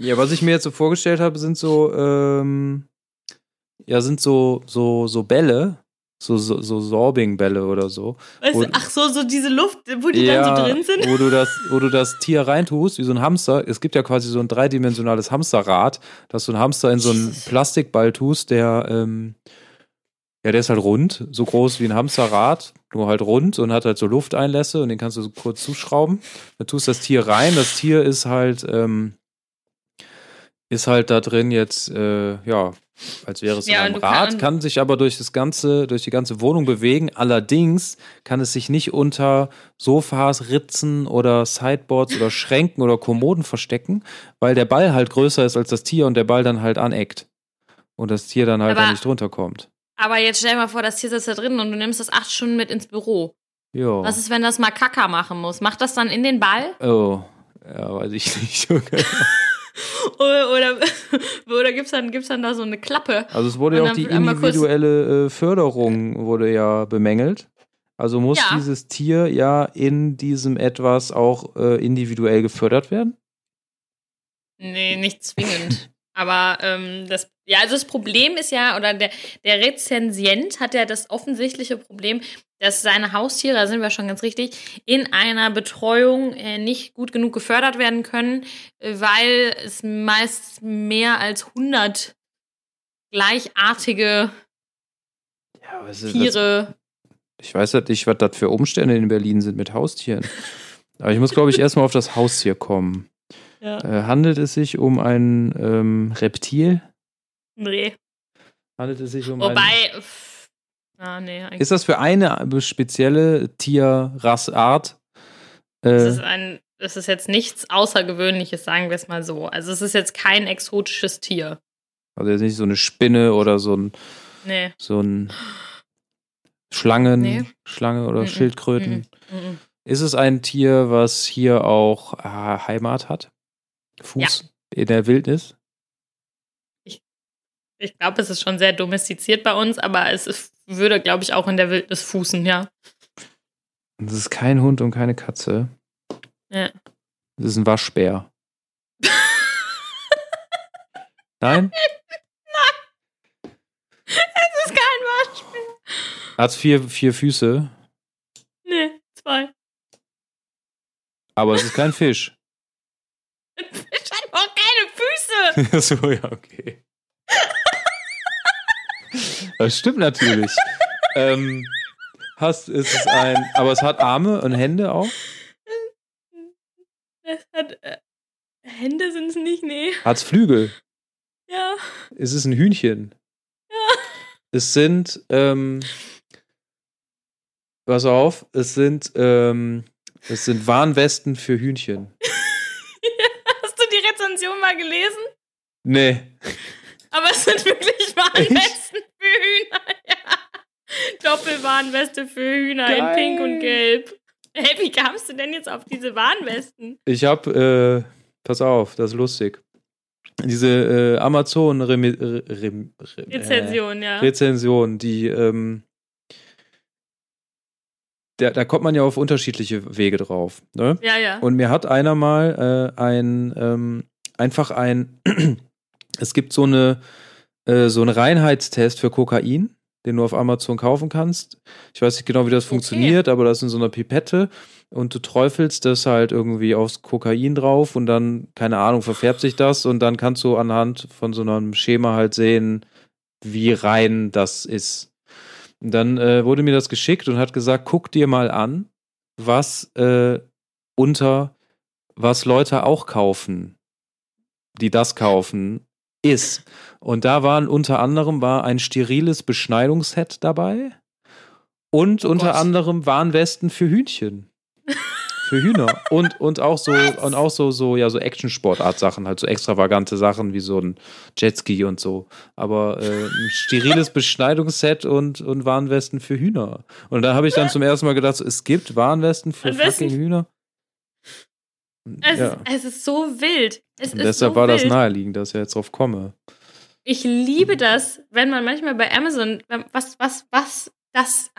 Ja, was ich mir jetzt so vorgestellt habe, sind so, ähm, ja, sind so, so, so Bälle, so, so, so Sorbing-Bälle oder so. Weißt wo, ach so, so diese Luft, wo die ja, dann so drin sind? Wo du, das, wo du das Tier reintust, wie so ein Hamster. Es gibt ja quasi so ein dreidimensionales Hamsterrad, dass du einen Hamster in so einen Plastikball tust, der, ähm, ja, der ist halt rund, so groß wie ein Hamsterrad, nur halt rund und hat halt so Lufteinlässe und den kannst du so kurz zuschrauben. Dann tust das Tier rein. Das Tier ist halt, ähm, ist halt da drin jetzt, äh, ja, als wäre es ja, in einem Rad, kann, kann sich aber durch das ganze, durch die ganze Wohnung bewegen. Allerdings kann es sich nicht unter Sofas, Ritzen oder Sideboards oder Schränken oder Kommoden verstecken, weil der Ball halt größer ist als das Tier und der Ball dann halt aneckt. Und das Tier dann halt aber, da nicht drunter kommt. Aber jetzt stell dir mal vor, das Tier sitzt da drin und du nimmst das acht Stunden mit ins Büro. Ja. Was ist, wenn das mal Kacker machen muss? Macht das dann in den Ball? Oh, ja, weiß ich nicht so genau. Oder oder, oder gibt es dann, gibt's dann da so eine Klappe? Also es wurde ja auch die individuelle äh, Förderung wurde ja bemängelt. Also muss ja. dieses Tier ja in diesem etwas auch äh, individuell gefördert werden? Nee, nicht zwingend. Aber ähm, das, ja, also das Problem ist ja, oder der, der Rezensient hat ja das offensichtliche Problem, dass seine Haustiere, da sind wir schon ganz richtig, in einer Betreuung äh, nicht gut genug gefördert werden können, weil es meist mehr als 100 gleichartige ja, Tiere. Das, ich weiß halt nicht, was das für Umstände in Berlin sind mit Haustieren. Aber ich muss, glaube ich, erstmal auf das Haustier kommen. Ja. Äh, handelt es sich um ein ähm, Reptil? Nee. Handelt es sich um Wobei, ein. Ah, nee, ist das für eine spezielle Tierrassart? Äh, es, ist ein, es ist jetzt nichts Außergewöhnliches, sagen wir es mal so. Also es ist jetzt kein exotisches Tier. Also jetzt nicht so eine Spinne oder so ein. Nee. So ein Schlangen, nee. Schlange oder mm -mm. Schildkröten. Mm ist es ein Tier, was hier auch äh, Heimat hat? Fuß ja. in der Wildnis? Ich, ich glaube, es ist schon sehr domestiziert bei uns, aber es ist, würde, glaube ich, auch in der Wildnis fußen, ja. Es ist kein Hund und keine Katze. Ja. Es ist ein Waschbär. Nein? Nein. Es ist kein Waschbär. Hat vier, vier Füße? Nee, zwei. Aber es ist kein Fisch. Ein Fisch hat auch keine Füße. so, ja, okay. Das stimmt natürlich. ähm, hast, ist es ein, aber es hat Arme und Hände auch? Es hat, äh, Hände sind es nicht, nee. Hat es Flügel? Ja. Ist es ein Hühnchen? Ja. Es sind, ähm, pass auf, es sind, ähm, es sind Warnwesten für Hühnchen. Hast du die Rezension mal gelesen? Nee. Aber es sind wirklich Warnwesten Hühner. Ja. Doppelwarnweste für Hühner Geil. in Pink und Gelb. Hey, wie kamst du denn jetzt auf diese Warnwesten? Ich hab, äh, pass auf, das ist lustig. Diese äh, Amazon Re Re Re Rezension, ja. Rezension, die ähm, da, da kommt man ja auf unterschiedliche Wege drauf. Ne? Ja, ja. Und mir hat einer mal äh, ein ähm, einfach ein es gibt so eine äh, so einen Reinheitstest für Kokain, den du auf Amazon kaufen kannst. Ich weiß nicht genau, wie das okay. funktioniert, aber das ist in so einer Pipette und du träufelst das halt irgendwie aufs Kokain drauf und dann, keine Ahnung, verfärbt sich das und dann kannst du anhand von so einem Schema halt sehen, wie rein das ist. Und dann äh, wurde mir das geschickt und hat gesagt, guck dir mal an, was äh, unter was Leute auch kaufen, die das kaufen, ist. Und da waren unter anderem war ein steriles Beschneidungsset dabei und oh unter anderem Warnwesten für Hühnchen. Für Hühner. Und, und auch so, Was? und auch so, so, ja, so Action-Sportart-Sachen, halt so extravagante Sachen wie so ein Jetski und so. Aber äh, ein steriles Beschneidungsset und, und Warnwesten für Hühner. Und da habe ich dann zum ersten Mal gedacht, so, es gibt Warnwesten für fucking Hühner. Es, ja. ist, es ist so wild. Es und deshalb so war wild. das naheliegend, dass ich jetzt drauf komme. Ich liebe das, wenn man manchmal bei Amazon, was, was, was das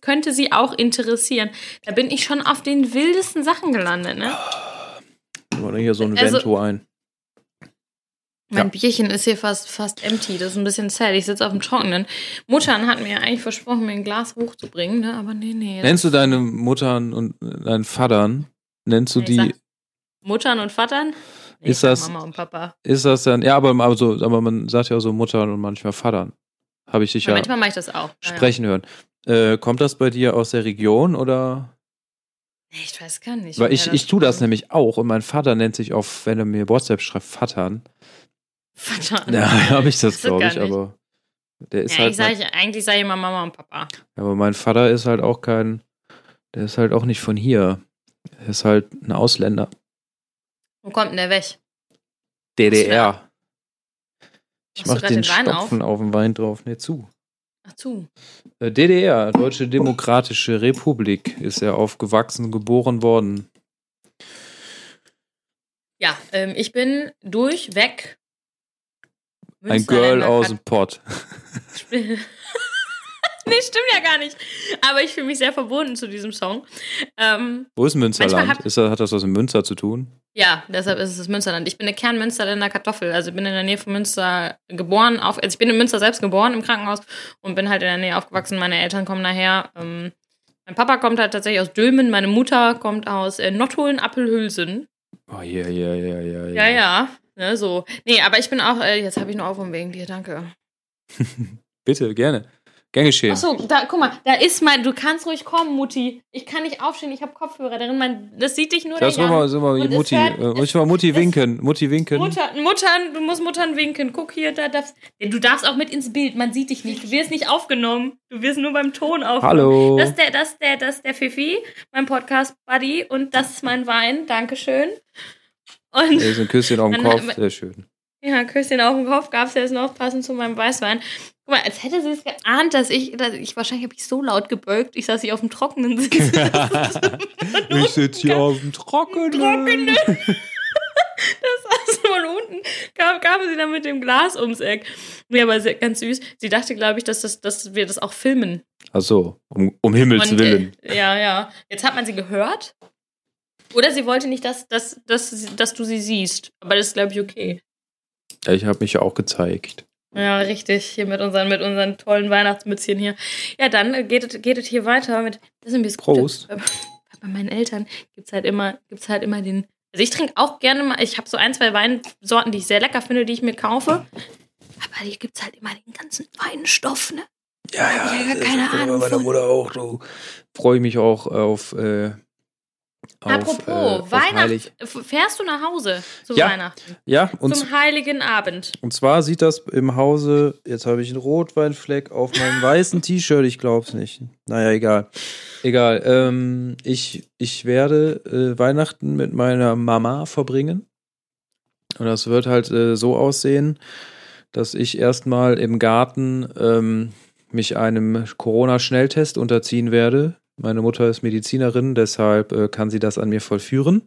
könnte sie auch interessieren. Da bin ich schon auf den wildesten Sachen gelandet, ne? Wir hier so ein also, Vento ein. Mein ja. Bierchen ist hier fast, fast empty. Das ist ein bisschen sad. Ich sitze auf dem Trockenen. Muttern hat mir eigentlich versprochen, mir ein Glas hochzubringen, ne? aber nee, nee. Nennst du deine Muttern und deinen Vatern? Nennst du die. Muttern und Vatern? Nee, ist das, Mama und Papa. Ist das dann, ja, aber, aber, so, aber man sagt ja auch so Muttern und manchmal Vatern. Habe ich dich ja, manchmal mache ich das auch. sprechen ja. hören. Äh, kommt das bei dir aus der Region oder? Ich weiß gar nicht. Weil ich, ich tue das nämlich auch und mein Vater nennt sich auf, wenn er mir WhatsApp schreibt, Vatern. Vatern? Ja, habe ich das, glaube ich, aber der ist ja, halt. Sag, eigentlich sage ich immer Mama und Papa. Aber mein Vater ist halt auch kein, der ist halt auch nicht von hier. Er ist halt ein Ausländer. Wo kommt denn der weg? DDR. Ich mach den, den Stopfen auf? auf dem Wein drauf. Ne, zu. Ach zu. Äh, DDR, Deutsche Demokratische Republik, ist er aufgewachsen, geboren worden. Ja, ähm, ich bin durchweg. Ein Girl aus dem Pott. nee, stimmt ja gar nicht. Aber ich fühle mich sehr verbunden zu diesem Song. Ähm, Wo ist Münsterland? Hat, ist das, hat das was mit Münster zu tun? Ja, deshalb ist es das Münsterland. Ich bin eine Kernmünsterländer Kartoffel. Also ich bin in der Nähe von Münster geboren. Auf, also ich bin in Münster selbst geboren im Krankenhaus und bin halt in der Nähe aufgewachsen. Meine Eltern kommen daher. Ähm, mein Papa kommt halt tatsächlich aus Dülmen. Meine Mutter kommt aus äh, Nottuln-Appelhülsen. Oh, ja, ja, ja, ja. Ja, ja. Ne, so. Nee, aber ich bin auch, äh, jetzt habe ich nur auf wegen dir, danke. Bitte, gerne. Gern geschehen. Achso, da, guck mal, da ist mein, du kannst ruhig kommen, Mutti. Ich kann nicht aufstehen, ich habe Kopfhörer darin. Mein, das sieht dich nur Das der mal, so mal Mutti. hört- äh, muss ich mal Mutti winken. Mutti winken. Mutter, Muttern, du musst Muttern winken. Guck hier, da darfst, du darfst auch mit ins Bild. Man sieht dich nicht. Du wirst nicht aufgenommen. Du wirst nur beim Ton aufgenommen. Hallo. Das ist der, das ist der, das ist der Fifi, mein Podcast-Buddy. Und das ist mein Wein. Dankeschön. Und Hier ist ein Küsschen auf dem Kopf. Sehr schön. Ja, Küsschen auf dem Kopf gab es jetzt noch passend zu meinem Weißwein. Guck mal, als hätte sie es geahnt, dass ich, dass ich wahrscheinlich habe ich so laut gebeugt, ich saß hier auf dem Trockenen. Ich sitze hier auf dem Trockenen. Trockenen. Das von unten kam, kam sie dann mit dem Glas ums Eck. Nee, aber sehr, ganz süß. Sie dachte, glaube ich, dass, das, dass wir das auch filmen. Ach so, um, um Himmels Und, Willen. Äh, ja, ja. Jetzt hat man sie gehört. Oder sie wollte nicht, dass, dass, dass, dass du sie siehst. Aber das ist, glaube ich, okay. Ja, ich habe mich ja auch gezeigt. Ja, richtig. Hier mit unseren, mit unseren tollen Weihnachtsmützchen hier. Ja, dann geht es geht es hier weiter mit. Das ist ein bisschen Prost. Bei, bei meinen Eltern gibt es halt immer, gibt's halt immer den. Also ich trinke auch gerne mal, ich habe so ein, zwei Weinsorten, die ich sehr lecker finde, die ich mir kaufe. Aber hier gibt es halt immer den ganzen Weinstoff, ne? Ja, hab ich ja gar keine Ahnung Bei meiner. Mutter auch. Du freue ich mich auch auf. Äh, auf, Apropos, äh, Weihnachten. Fährst du nach Hause zu Ja. Weihnachten? Ja, und, Zum Heiligen Abend. und zwar sieht das im Hause. Jetzt habe ich einen Rotweinfleck auf meinem weißen T-Shirt. Ich glaube es nicht. Naja, egal. Egal. Ähm, ich, ich werde äh, Weihnachten mit meiner Mama verbringen. Und das wird halt äh, so aussehen, dass ich erstmal im Garten ähm, mich einem Corona-Schnelltest unterziehen werde. Meine Mutter ist Medizinerin, deshalb äh, kann sie das an mir vollführen.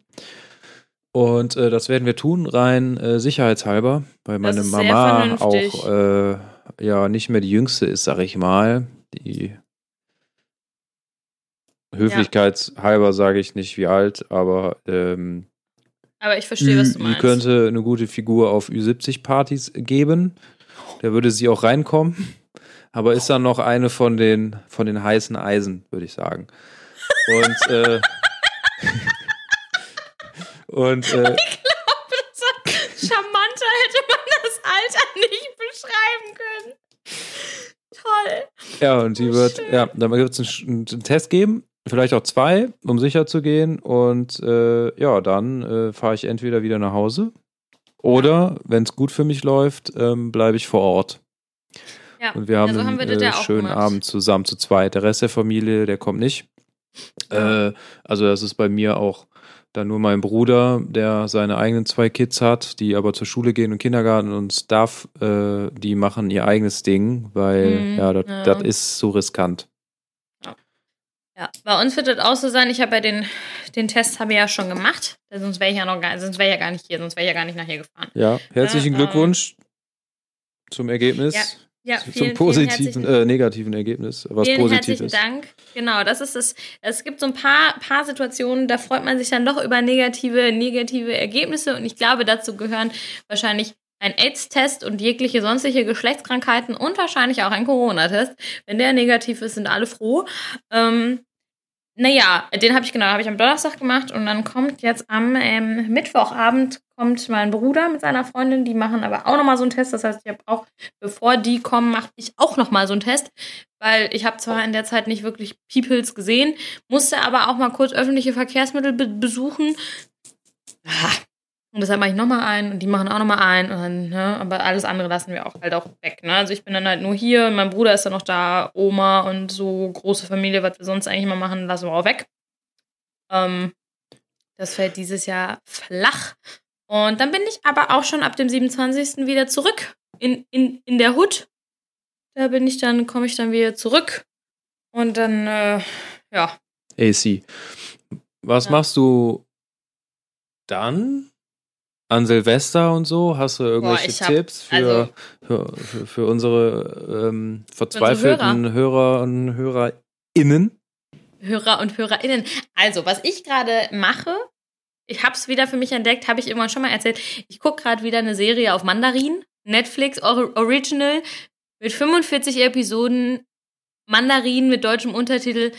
Und äh, das werden wir tun, rein äh, sicherheitshalber, weil meine Mama auch äh, ja nicht mehr die jüngste ist, sag ich mal. Die Höflichkeitshalber sage ich nicht wie alt, aber ähm, Aber ich verstehe, was du meinst. Die könnte eine gute Figur auf Ü70-Partys geben. Da würde sie auch reinkommen. Aber ist dann noch eine von den, von den heißen Eisen, würde ich sagen. Und, äh, und äh, Charmanter hätte man das Alter nicht beschreiben können. Toll. ja, und die wird, ja, dann wird es einen, einen Test geben, vielleicht auch zwei, um sicher zu gehen. Und äh, ja, dann äh, fahre ich entweder wieder nach Hause oder, wenn es gut für mich läuft, ähm, bleibe ich vor Ort. Ja, Und wir haben ja, so haben wir einen ja äh, schönen gemacht. Abend zusammen zu zweit. Der Rest der Familie, der kommt nicht. Äh, also das ist bei mir auch dann nur mein Bruder, der seine eigenen zwei Kids hat, die aber zur Schule gehen und Kindergarten und Stuff, äh, die machen ihr eigenes Ding, weil Mhm, ja, das ja. ist so riskant. Ja, bei uns wird das auch so sein. Ich habe ja den, den Test habe ich ja schon gemacht. Sonst wäre ich ja noch gar, sonst wäre ich ja gar nicht hier, sonst wäre ich ja gar nicht nach hier gefahren. Ja, herzlichen Ja, ähm, Glückwunsch zum Ergebnis. Ja, Ja, zum vielen, positiven, vielen äh, negativen Ergebnis, was Vielen positiv herzlichen ist. Dank. Genau, das ist es. Es gibt so ein paar, paar Situationen, da freut man sich dann doch über negative, negative Ergebnisse. Und ich glaube, dazu gehören wahrscheinlich ein AIDS-Test und jegliche sonstige Geschlechtskrankheiten und wahrscheinlich auch ein Corona-Test. Wenn der negativ ist, sind alle froh. Ähm, naja, den habe ich genau, habe ich am Donnerstag gemacht und dann kommt jetzt am ähm, Mittwochabend kommt mein Bruder mit seiner Freundin, die machen aber auch nochmal so einen Test. Das heißt, ich habe auch, bevor die kommen, mache ich auch nochmal so einen Test, weil ich habe zwar in der Zeit nicht wirklich Peoples gesehen, musste aber auch mal kurz öffentliche Verkehrsmittel be besuchen. Ah, Und deshalb mache ich nochmal einen und die machen auch nochmal einen. Und dann, ne, aber alles andere lassen wir auch halt auch weg. Ne? Also ich bin dann halt nur hier, mein Bruder ist dann noch da, Oma und so große Familie, was wir sonst eigentlich immer machen, lassen wir auch weg. Ähm, das fällt dieses Jahr flach. Und dann bin ich aber auch schon ab dem 27. wieder zurück in, in, in der Hut. Da bin ich dann, komme ich dann wieder zurück. Und dann, äh, ja, AC. Was Ja. machst du dann an Silvester und so? Hast du irgendwelche hab- Tipps für, also- für, für, für unsere ähm, verzweifelten Hörer und HörerInnen? Hörer und Hörerinnen. Also, was ich gerade mache, ich habe es wieder für mich entdeckt, habe ich irgendwann schon mal erzählt. Ich gucke gerade wieder eine Serie auf Mandarin, Netflix Or Original mit 45 Episoden, Mandarin mit deutschem Untertitel.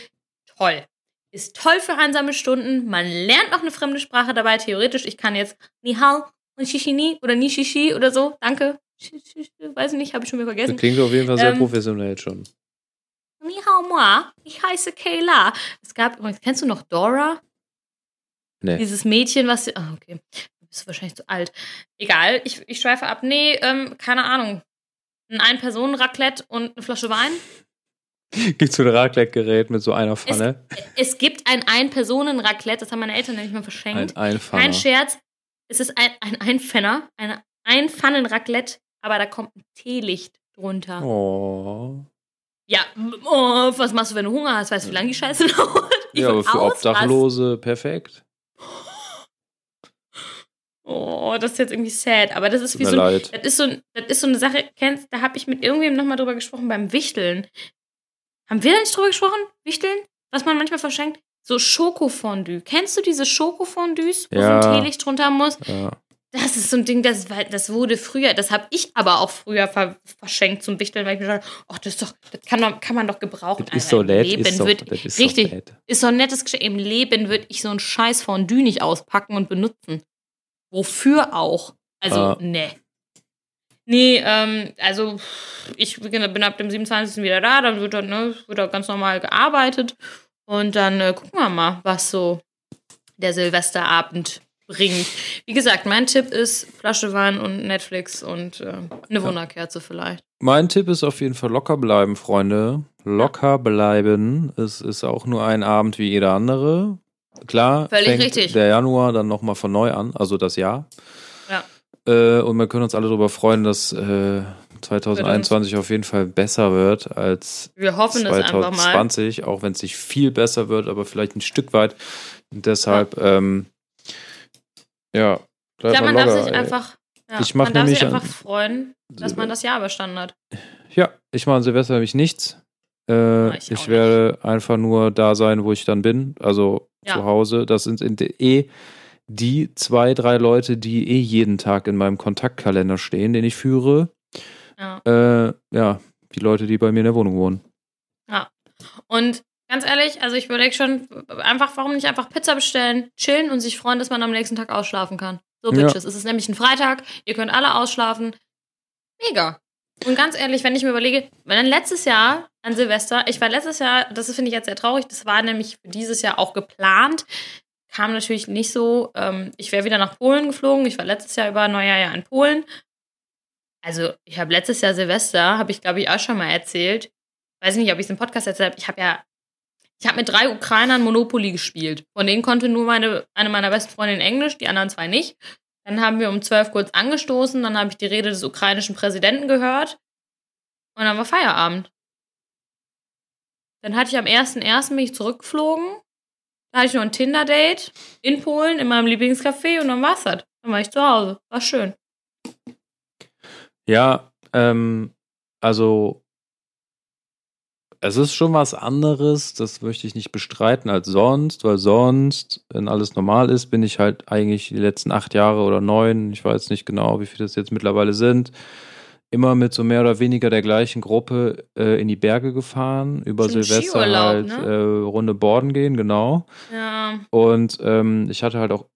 Toll. Ist toll für einsame Stunden. Man lernt noch eine fremde Sprache dabei. Theoretisch, ich kann jetzt Ni Hao und Shishini oder Nishishi oder so. Danke. Weiß ich nicht, habe ich schon wieder Das vergessen. klingt auf jeden Fall sehr Ähm, professionell schon. Ni hao moi, ich heiße Kayla. Es gab übrigens, kennst du noch Dora? Nee. Dieses Mädchen, was. Ah, okay. Du bist wahrscheinlich zu alt. Egal, ich, ich schweife ab. Nee, ähm, keine Ahnung. Ein Ein-Personen-Raclette und eine Flasche Wein? Gibt so ein Raclette-Gerät mit so einer Pfanne? Es, es gibt ein Ein-Personen-Raclette, das haben meine Eltern nämlich mal verschenkt. Ein Einpfanner. Kein Scherz. Es ist ein, ein Einpfenner, eine Einpfannen-Raclette, aber da kommt ein Teelicht drunter. Oh. Ja, oh, was machst du, wenn du Hunger hast? Weißt du, wie lange die Scheiße dauert? Ich ja, aber für ausrasten. Obdachlose perfekt. Oh, das ist jetzt irgendwie sad. Aber das ist wie so, leid. das ist so, das ist so eine Sache, kennst, da habe ich mit irgendwem nochmal drüber gesprochen beim Wichteln. Haben wir da nicht drüber gesprochen? Wichteln? Was man manchmal verschenkt? So Schokofondue. Kennst du diese Schokofondues, wo Ja. so ein Teelicht drunter muss? Ja. Das ist so ein Ding, das, das wurde früher, das habe ich aber auch früher ver verschenkt zum Wichteln, weil ich mir dachte, ach, das ist doch, das kann, doch, kann man doch gebrauchen. Das ist so nett. Leben Ist doch, wird, das ist richtig, nett. ist so ein nettes Geschenk. Im Leben würde ich so einen scheiß Fondue nicht auspacken und benutzen. Wofür auch? Also, Ah. ne. Nee, ähm, also ich bin ab dem 27. wieder da, dann wird da, ne, wird da ganz normal gearbeitet und dann äh, gucken wir mal, was so der Silvesterabend bringt. Wie gesagt, mein Tipp ist Flasche Wein und Netflix und äh, eine Wunderkerze vielleicht. Mein Tipp ist auf jeden Fall locker bleiben, Freunde. Locker bleiben. Es ist auch nur ein Abend wie jeder andere. Klar, Völlig fängt richtig. der Januar dann nochmal von neu an, also das Jahr. Ja. Äh, und wir können uns alle darüber freuen, dass äh, 2021 auf jeden Fall besser wird als Wir hoffen es einfach mal. 2020, auch wenn es nicht viel besser wird, aber vielleicht ein Stück weit. Und deshalb, ähm, ja, bleib Ja, man darf locker, sich ey. einfach, ja, Ich man darf sich einfach an- freuen, dass man das Jahr überstanden hat. Ja, ich mache an Silvester nämlich nichts. Äh, ich ich werde einfach nur da sein, wo ich dann bin, also Ja. zu Hause. Das sind in eh die zwei, drei Leute, die eh jeden Tag in meinem Kontaktkalender stehen, den ich führe. Ja. Äh, ja, die Leute, die bei mir in der Wohnung wohnen. Und ganz ehrlich, also ich überlege schon, einfach, warum nicht einfach Pizza bestellen, chillen und sich freuen, dass man am nächsten Tag ausschlafen kann. So, Ja. Bitches. Es ist nämlich ein Freitag, ihr könnt alle ausschlafen. Mega. Und ganz ehrlich, wenn ich mir überlege, weil dann letztes Jahr an Silvester, ich war letztes Jahr, das finde ich jetzt sehr traurig, das war nämlich für dieses Jahr auch geplant, kam natürlich nicht so. Ähm, ich wäre wieder nach Polen geflogen. Ich war letztes Jahr über Neujahr ja in Polen. Also, ich habe letztes Jahr Silvester, habe ich glaube ich auch schon mal erzählt. Weiß nicht, ob ich es im Podcast erzählt habe. Ich habe ja, ich habe mit drei Ukrainern Monopoly gespielt. Von denen konnte nur meine, eine meiner besten Freundinnen Englisch, die anderen zwei nicht. Dann haben wir um zwölf kurz angestoßen, dann habe ich die Rede des ukrainischen Präsidenten gehört und dann war Feierabend. Dann hatte ich am 1.1. bin ich zurückgeflogen. Da hatte ich noch ein Tinder-Date in Polen, in meinem Lieblingscafé und dann war's das. Dann war ich zu Hause. War schön. Ja, ähm, also es ist schon was anderes, das möchte ich nicht bestreiten als sonst, weil sonst, wenn alles normal ist, bin ich halt eigentlich die letzten acht Jahre oder neun, ich weiß nicht genau, wie viele das jetzt mittlerweile sind, immer mit so mehr oder weniger der gleichen Gruppe äh, in die Berge gefahren, über Silvester halt ne? äh, Runde Borden gehen, genau. Ja. Und ähm, ich hatte halt auch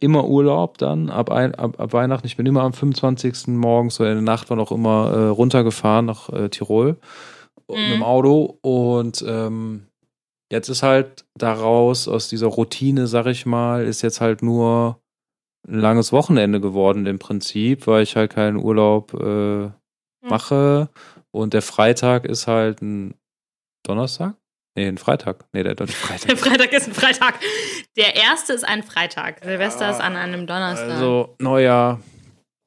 immer Urlaub dann ab, ein, ab, ab Weihnachten. Ich bin immer am 25. morgens oder in der Nacht war noch immer äh, runtergefahren nach äh, Tirol Mhm. mit dem Auto. Und ähm, jetzt ist halt daraus, aus dieser Routine, sag ich mal, ist jetzt halt nur ein langes Wochenende geworden im Prinzip, weil ich halt keinen Urlaub äh, mache. Und der Freitag ist halt ein Donnerstag? Nee, ein Freitag. Nee, der, der Freitag. Der Freitag ist ein Freitag. Der erste ist ein Freitag. Silvester ist an einem Donnerstag. Also, Neujahr,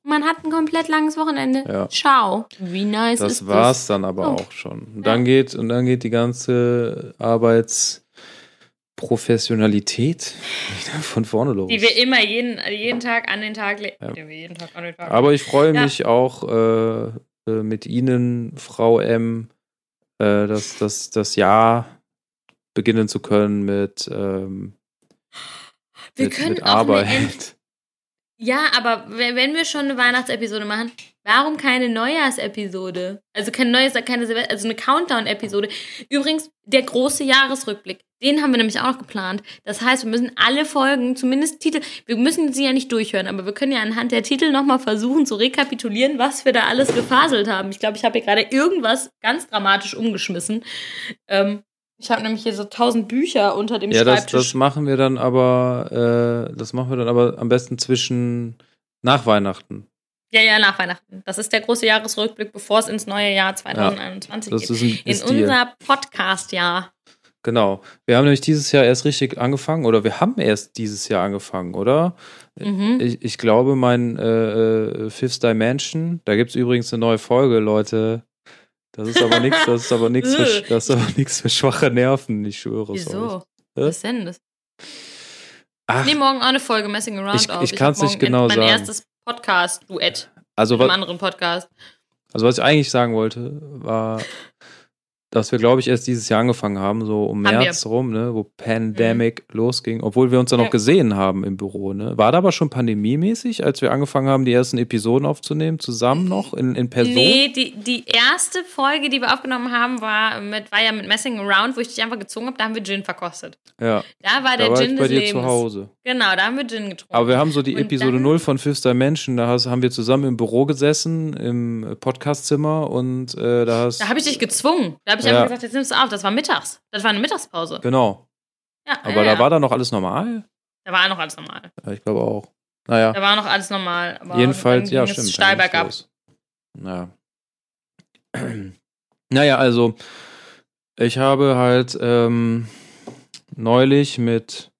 Man hat ein komplett langes Wochenende. Ja. Ciao. Wie nice das ist war's das? dann aber Oh. auch schon. Und dann geht, und dann geht die ganze Arbeitsprofessionalität wieder von vorne los. Die wir immer jeden, jeden Tag an den Tag legen. Ja. Die wir jeden Tag an den Tag Aber ich freue Ja. mich auch äh, äh, mit Ihnen, Frau M, äh, das, das, das Jahr beginnen zu können mit, ähm, Wir mit, können mit Arbeit. Ja, aber wenn wir schon eine Weihnachtsepisode machen, Warum keine Neujahrsepisode? Also kein neues, keine Silvester, also eine Countdown-Episode. Übrigens, der große Jahresrückblick, den haben wir nämlich auch noch geplant. Das heißt, wir müssen alle Folgen, zumindest Titel, wir müssen sie ja nicht durchhören, aber wir können ja anhand der Titel nochmal versuchen zu rekapitulieren, was wir da alles gefaselt haben. Ich glaube, ich habe hier gerade irgendwas ganz dramatisch umgeschmissen. Ähm, ich habe nämlich hier so tausend Bücher unter dem ja, Schreibtisch. Ja, das, das machen wir dann aber, äh, das machen wir dann aber am besten zwischen nach Weihnachten. Ja, ja, nach Weihnachten. Das ist der große Jahresrückblick, bevor es ins neue Jahr 2021 ja, geht. Ein, in unser Podcast-Jahr. Genau. Wir haben nämlich dieses Jahr erst richtig angefangen, oder wir haben erst dieses Jahr angefangen, oder? Mhm. Ich, ich, glaube, mein äh, äh Fifth Dimension, da gibt es übrigens eine neue Folge, Leute. Das ist aber nichts, das ist aber nichts für, das ist aber nichts für schwache Nerven, ich schwöre. Wieso? Was ist denn das? Ach, ich nehme morgen auch eine Folge Messing Around ich, auf. Ich kann es nicht genau mein sagen. Mein erstes Podcast-Duett. Also, mit einem anderen Podcast. Also, was ich eigentlich sagen wollte, war, dass wir, glaube ich, erst dieses Jahr angefangen haben, so um haben März wir. rum, ne, wo Pandemic mhm. losging, obwohl wir uns dann ja. noch gesehen haben im Büro. Ne? War da aber schon pandemiemäßig, als wir angefangen haben, die ersten Episoden aufzunehmen, zusammen noch in, in Person? Nee, die, die erste Folge, die wir aufgenommen haben, war, mit, war ja mit Messing Around, wo ich dich einfach gezogen habe, da haben wir Gin verkostet. Ja. Da war der da war Gin ich bei dir Lebens. zu Hause. Genau, da haben wir Gin getrunken. Aber wir haben so die Und Episode 0 von Fifth Dimension, da hast, haben wir zusammen im Büro gesessen, im Podcastzimmer und äh, da hast... Da habe ich dich gezwungen. Da habe ich ja. einfach gesagt, jetzt nimmst du auf das war mittags. Das war eine Mittagspause. Genau. Ja, Aber da war da noch alles normal? Da war noch alles normal. Ja, ich glaube auch. Naja. Da war noch alles normal. Jedenfalls, ja, stimmt. Steil bergab. Naja. naja, also, ich habe halt ähm, neulich mit,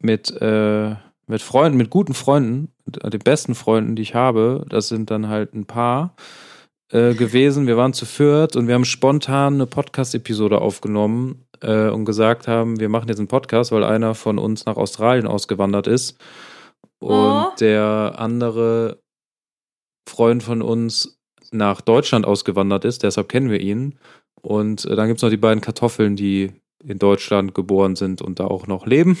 mit, äh, mit Freunden, mit guten Freunden, den besten Freunden, die ich habe, das sind dann halt ein paar, äh, gewesen. Wir waren zu viert und wir haben spontan eine Podcast-Episode aufgenommen äh, und gesagt haben, wir machen jetzt einen Podcast, weil einer von uns nach Australien ausgewandert ist und oh. der andere Freund von uns nach Deutschland ausgewandert ist, deshalb kennen wir ihn. Und äh, dann gibt es noch die beiden Kartoffeln, die in Deutschland geboren sind und da auch noch leben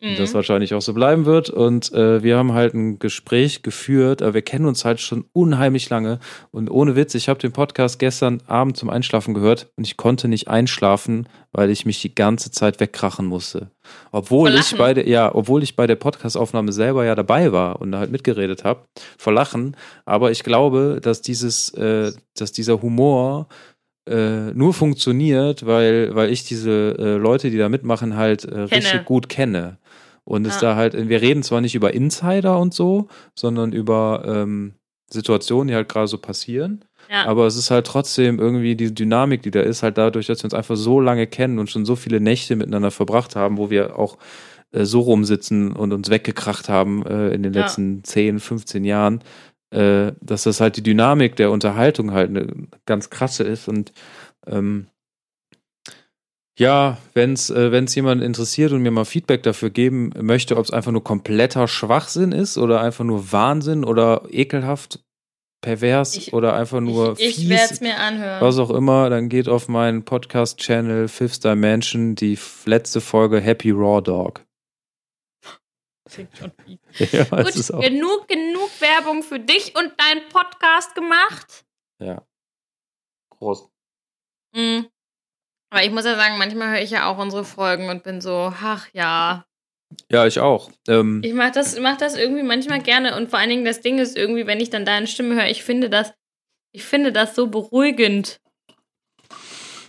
mhm. das wahrscheinlich auch so bleiben wird. Und äh, wir haben halt ein Gespräch geführt, aber wir kennen uns halt schon unheimlich lange. Und ohne Witz, ich habe den Podcast gestern Abend zum Einschlafen gehört und ich konnte nicht einschlafen, weil ich mich die ganze Zeit wegkrachen musste. Obwohl ich bei der, ja, obwohl ich bei der Podcastaufnahme selber ja dabei war und da halt mitgeredet habe, vor Lachen. Aber ich glaube, dass dieses, äh, dass dieser Humor äh, nur funktioniert, weil, weil ich diese äh, Leute, die da mitmachen, halt äh, richtig gut kenne. Und es ah. da halt, wir reden zwar nicht über Insider und so, sondern über ähm, Situationen, die halt gerade so passieren. Ja. Aber es ist halt trotzdem irgendwie die Dynamik, die da ist, halt dadurch, dass wir uns einfach so lange kennen und schon so viele Nächte miteinander verbracht haben, wo wir auch äh, so rumsitzen und uns weggekracht haben äh, in den ja. letzten 10, 15 Jahren, äh, dass das halt die Dynamik der Unterhaltung halt eine ganz krasse ist und ähm, ja, wenn es äh, wenn's jemand interessiert und mir mal Feedback dafür geben möchte, ob es einfach nur kompletter Schwachsinn ist oder einfach nur Wahnsinn oder ekelhaft, pervers ich, oder einfach nur ich, ich werde es mir anhören. Was auch immer, dann geht auf meinen Podcast-Channel Fifth Dimension die letzte Folge Happy Raw Dog. Schon ja, Gut, genug, genug Werbung für dich und deinen Podcast gemacht. Ja. Prost. Mhm. Aber ich muss ja sagen, manchmal höre ich ja auch unsere Folgen und bin so, ach ja. Ja, ich auch. Ähm, ich mache das, mach das irgendwie manchmal gerne und vor allen Dingen das Ding ist irgendwie, wenn ich dann deine Stimme höre, ich finde das, ich finde das so beruhigend.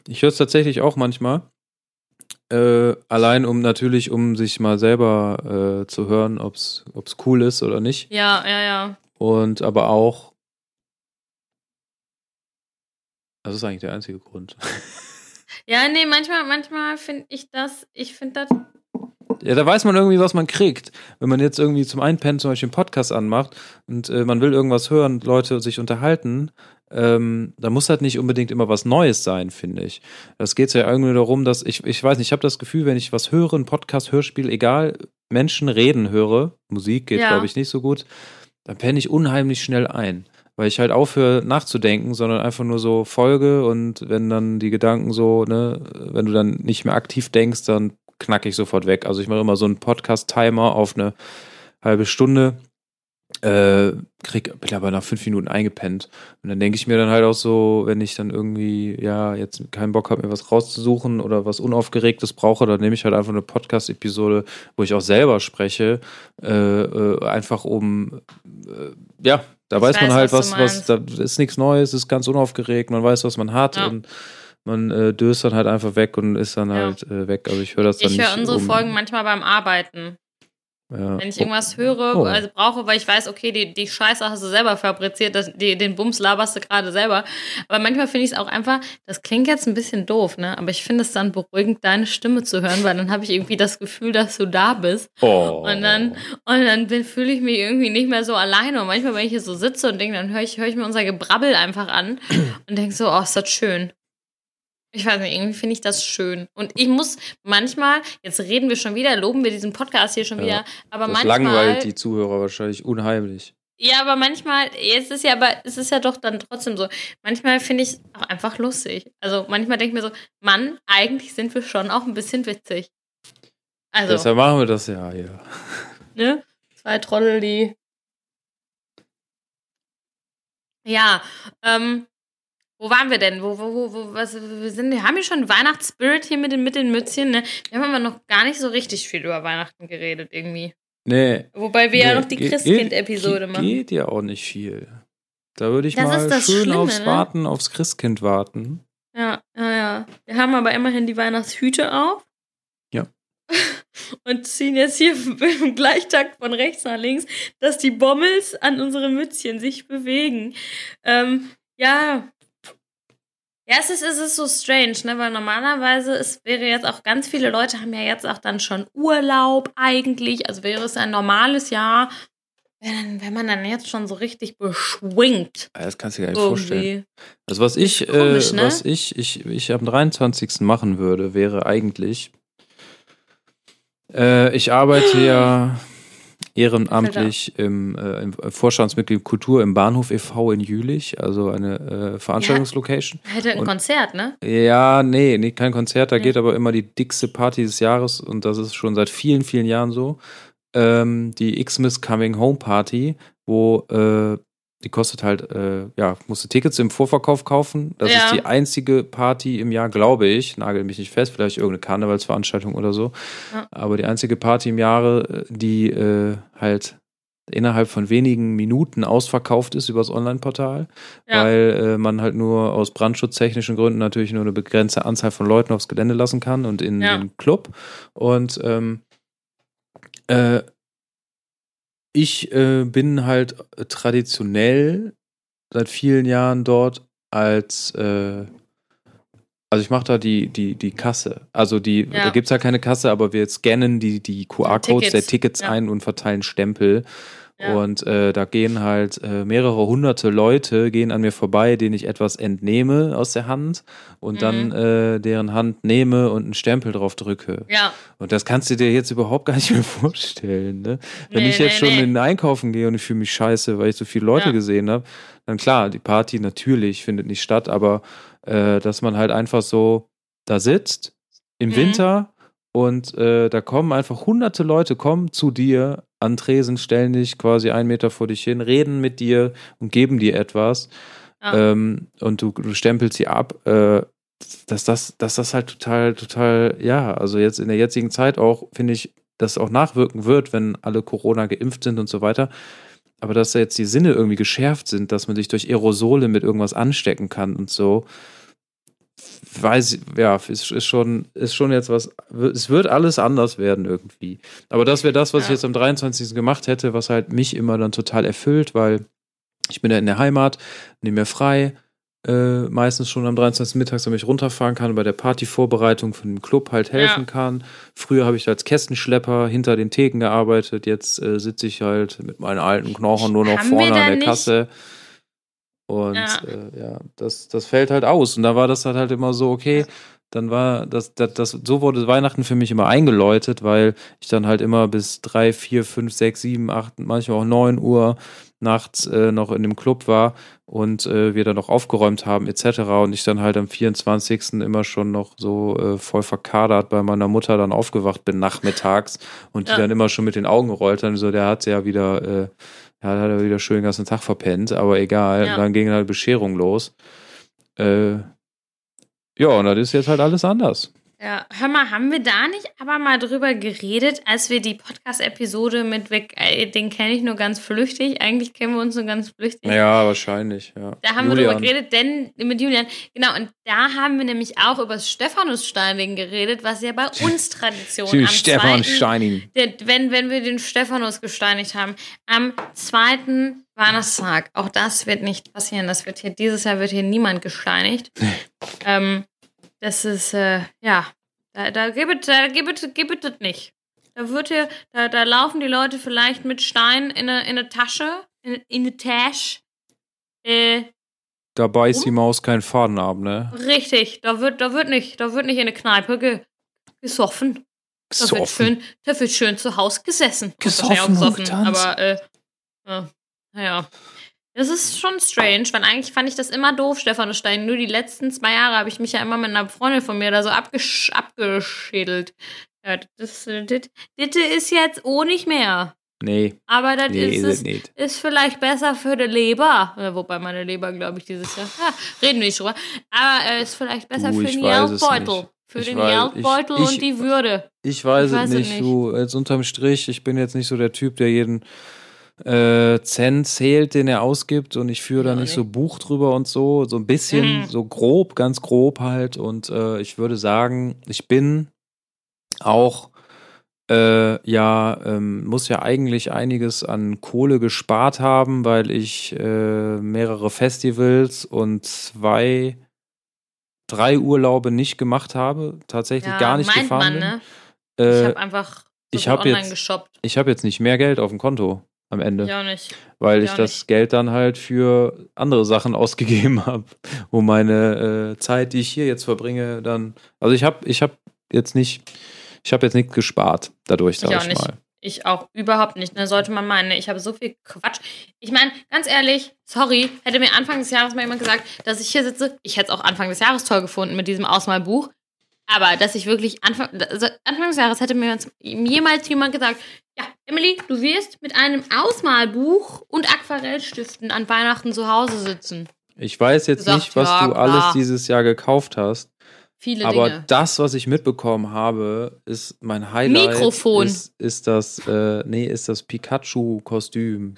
Ich höre es tatsächlich auch manchmal. Äh, allein um natürlich, um sich mal selber äh, zu hören, ob es cool ist oder nicht. Ja, ja, ja. Und aber auch. Das ist eigentlich der einzige Grund. Ja, nee, manchmal, manchmal finde ich das, ich finde das. Ja, da weiß man irgendwie, was man kriegt. Wenn man jetzt irgendwie zum Einpennen zum Beispiel einen Podcast anmacht und äh, man will irgendwas hören, Leute sich unterhalten, ähm, da muss halt nicht unbedingt immer was Neues sein, finde ich. Das geht ja irgendwie darum, dass ich, ich weiß nicht, ich habe das Gefühl, wenn ich was höre, ein Podcast, Hörspiel, egal, Menschen reden höre, Musik geht, ja. glaube ich, nicht so gut, dann penne ich unheimlich schnell ein weil ich halt aufhöre nachzudenken, sondern einfach nur so folge und wenn dann die Gedanken so, ne, wenn du dann nicht mehr aktiv denkst, dann knacke ich sofort weg. Also ich mache immer so einen Podcast-Timer auf eine halbe Stunde äh, krieg, bin aber nach fünf Minuten eingepennt. Und dann denke ich mir dann halt auch so, wenn ich dann irgendwie, ja, jetzt keinen Bock habe, mir was rauszusuchen oder was Unaufgeregtes brauche, dann nehme ich halt einfach eine Podcast-Episode, wo ich auch selber spreche, äh, äh, einfach um, äh, ja, da ich weiß man halt, was, was, was, da ist nichts Neues, ist ganz unaufgeregt, man weiß, was man hat ja. und man äh, döst dann halt einfach weg und ist dann ja. halt äh, weg. Also ich höre das dann ich nicht. Ich höre unsere um Folgen manchmal beim Arbeiten. Ja. Wenn ich irgendwas höre, oh. also brauche, weil ich weiß, okay, die, die Scheiße hast du selber fabriziert, das, die, den Bums laberst du gerade selber. Aber manchmal finde ich es auch einfach, das klingt jetzt ein bisschen doof, ne? Aber ich finde es dann beruhigend, deine Stimme zu hören, weil dann habe ich irgendwie das Gefühl, dass du da bist. Oh. Und dann, und dann fühle ich mich irgendwie nicht mehr so alleine. Und manchmal, wenn ich hier so sitze und denke, dann höre ich, hör ich mir unser Gebrabbel einfach an und denke so, oh, ist das schön. Ich weiß nicht, irgendwie finde ich das schön. Und ich muss manchmal, jetzt reden wir schon wieder, loben wir diesen Podcast hier schon ja, wieder, aber das manchmal. langweilt die Zuhörer wahrscheinlich unheimlich. Ja, aber manchmal, jetzt ist ja, aber es ist ja doch dann trotzdem so. Manchmal finde ich es auch einfach lustig. Also manchmal denke ich mir so, Mann, eigentlich sind wir schon auch ein bisschen witzig. Also. Deshalb machen wir das ja hier. Ne? Zwei Trottel, die. Ja, ähm, wo waren wir denn? Wo, wo, wo, wo was, wir sind, wir haben ja schon Weihnachtsspirit hier mit den, mit den Mützchen, ne? Wir haben aber noch gar nicht so richtig viel über Weihnachten geredet, irgendwie. Nee. Wobei wir nee, ja noch die Christkind-Episode machen. Geht ja auch nicht viel. Da würde ich das mal schön Schlimme, aufs ne? Warten, aufs Christkind warten. Ja, ja, ja. Wir haben aber immerhin die Weihnachtshüte auf. Ja. Und ziehen jetzt hier im Gleichtakt von rechts nach links, dass die Bommels an unsere Mützchen sich bewegen. Ähm, ja, ja, es ist, es ist so strange, ne? Weil normalerweise es wäre jetzt auch ganz viele Leute haben ja jetzt auch dann schon Urlaub eigentlich. Also wäre es ein normales Jahr, wenn, wenn man dann jetzt schon so richtig beschwingt. Das kannst du dir gar nicht irgendwie. vorstellen. Also was ich, äh, Komisch, äh, ne? was ich, ich, ich am 23. machen würde, wäre eigentlich, äh, ich arbeite ja ehrenamtlich im, äh, im Vorstandsmitglied Kultur im Bahnhof e.V. in Jülich, also eine äh, Veranstaltungslocation. Ja, hätte ein und, Konzert, ne? Ja, nee, nee, kein Konzert, da nee. geht aber immer die dickste Party des Jahres und das ist schon seit vielen, vielen Jahren so. Ähm, die Xmas Coming Home Party, wo äh, die kostet halt, äh, ja, musst du Tickets im Vorverkauf kaufen. Das ja. ist die einzige Party im Jahr, glaube ich. Nagel mich nicht fest, vielleicht irgendeine Karnevalsveranstaltung oder so. Ja. Aber die einzige Party im Jahre, die äh, halt innerhalb von wenigen Minuten ausverkauft ist übers Online-Portal, ja. weil äh, man halt nur aus brandschutztechnischen Gründen natürlich nur eine begrenzte Anzahl von Leuten aufs Gelände lassen kann und in den Club. Und ähm, äh, ich äh, bin halt traditionell seit vielen Jahren dort als äh, also ich mache da die, die, die Kasse. Also die, ja. da gibt es ja keine Kasse, aber wir scannen die, die QR-Codes der Tickets ja. ein und verteilen Stempel. Und äh, da gehen halt äh, mehrere hunderte Leute gehen an mir vorbei, denen ich etwas entnehme aus der Hand und mhm. dann äh, deren Hand nehme und einen Stempel drauf drücke. Ja. Und das kannst du dir jetzt überhaupt gar nicht mehr vorstellen. Ne? Wenn nee, ich jetzt nee, schon nee. in den Einkaufen gehe und ich fühle mich scheiße, weil ich so viele Leute ja. gesehen habe, dann klar, die Party natürlich findet nicht statt, aber äh, dass man halt einfach so da sitzt im mhm. Winter und äh, da kommen einfach hunderte Leute, kommen zu dir an Tresen, stellen dich quasi einen Meter vor dich hin, reden mit dir und geben dir etwas. Ja. Ähm, und du, du stempelst sie ab. Äh, dass das, dass das halt total, total, ja, also jetzt in der jetzigen Zeit auch, finde ich, dass auch nachwirken wird, wenn alle Corona geimpft sind und so weiter. Aber dass da jetzt die Sinne irgendwie geschärft sind, dass man sich durch Aerosole mit irgendwas anstecken kann und so weiß, ja, ist, ist, schon, ist schon jetzt was, es wird alles anders werden irgendwie. Aber das wäre das, was ja. ich jetzt am 23. gemacht hätte, was halt mich immer dann total erfüllt, weil ich bin ja in der Heimat, nehme mir frei, äh, meistens schon am 23. mittags, damit ich runterfahren kann, bei der Partyvorbereitung von dem Club halt helfen ja. kann. Früher habe ich als Kästenschlepper hinter den Theken gearbeitet, jetzt äh, sitze ich halt mit meinen alten Knochen nur noch Haben vorne an der nicht? Kasse. Und ja, äh, ja das, das fällt halt aus. Und da war das halt, halt immer so, okay, dann war das, das, das, so wurde Weihnachten für mich immer eingeläutet, weil ich dann halt immer bis drei, vier, fünf, sechs, sieben, acht, manchmal auch neun Uhr nachts äh, noch in dem Club war und äh, wir dann noch aufgeräumt haben etc. Und ich dann halt am 24. immer schon noch so äh, voll verkadert bei meiner Mutter dann aufgewacht bin nachmittags und die ja. dann immer schon mit den Augen gerollt haben, so der hat ja wieder äh, Ja, da hat er wieder schön den ganzen Tag verpennt, aber egal. Ja. Dann ging halt Bescherung los. Äh, ja, und das ist jetzt halt alles anders. Ja, hör mal, haben wir da nicht aber mal drüber geredet, als wir die Podcast-Episode mit Weg, äh, den kenne ich nur ganz flüchtig, eigentlich kennen wir uns nur ganz flüchtig. Ja, wahrscheinlich, ja. Da haben Julian. wir drüber geredet, denn mit Julian, genau, und da haben wir nämlich auch über das Stephanus-Steining geredet, was ja bei uns Tradition ist. Stefan Steining. Wenn, wenn wir den Stephanus gesteinigt haben, am zweiten Weihnachtstag, auch das wird nicht passieren, das wird hier, dieses Jahr wird hier niemand gesteinigt. ähm, das ist, äh, ja, da, da gibt da gibt, gibt es nicht. Da wird hier, da, da laufen die Leute vielleicht mit Stein in eine, in eine Tasche, in, in eine Tasche. Äh, da beißt die Maus keinen Faden ab, ne? Richtig, da wird, da wird nicht, da wird nicht in eine Kneipe ge, gesoffen. Da wird schön, da wird schön zu Hause gesessen. Gesoffen, gesoffen aber äh, äh, naja. Das ist schon strange, weil eigentlich fand ich das immer doof, Stefan Stein. Nur die letzten zwei Jahre habe ich mich ja immer mit einer Freundin von mir da so abgesch abgeschädelt. Ja, das, das, das ist jetzt oh nicht mehr. Nee. Aber das nee, ist, ist, ist, vielleicht besser für die Leber. Wobei meine Leber, glaube ich, dieses Jahr. Ja, reden wir nicht drüber. Aber es äh, ist vielleicht besser du, für den Geldbeutel. Für ich den Geldbeutel und die Würde. Ich weiß, ich weiß es nicht. nicht. Du, jetzt unterm Strich, ich bin jetzt nicht so der Typ, der jeden äh, Cent zählt, den er ausgibt und ich führe da nicht so Buch drüber und so, so ein bisschen, mhm. so grob, ganz grob halt und äh, ich würde sagen, ich bin auch äh, ja, ähm, muss ja eigentlich einiges an Kohle gespart haben, weil ich äh, mehrere Festivals und zwei, drei Urlaube nicht gemacht habe, tatsächlich ja, gar nicht gefahren man, bin. Ne? ich habe einfach ich hab online jetzt, geshoppt. Ich habe jetzt nicht mehr Geld auf dem Konto am Ende. Ja, nicht. Weil ich, ich das nicht. Geld dann halt für andere Sachen ausgegeben habe, wo meine äh, Zeit, die ich hier jetzt verbringe, dann. Also ich habe ich hab jetzt nicht, ich habe jetzt nichts gespart dadurch, sag ich, ich mal. Ich auch überhaupt nicht. Da ne? sollte man meinen, ich habe so viel Quatsch. Ich meine, ganz ehrlich, sorry, hätte mir Anfang des Jahres mal jemand gesagt, dass ich hier sitze. Ich hätte es auch Anfang des Jahres toll gefunden mit diesem Ausmalbuch. Aber dass ich wirklich Anfang, also Anfang des Jahres hätte mir jemals jemand gesagt, ja, Emily, du wirst mit einem Ausmalbuch und Aquarellstiften an Weihnachten zu Hause sitzen. Ich weiß jetzt gesagt, nicht, was ja, du alles dieses Jahr gekauft hast. Viele aber Dinge. das, was ich mitbekommen habe, ist mein Highlight. Mikrofon. Ist, ist das, äh, nee, ist das Pikachu-Kostüm.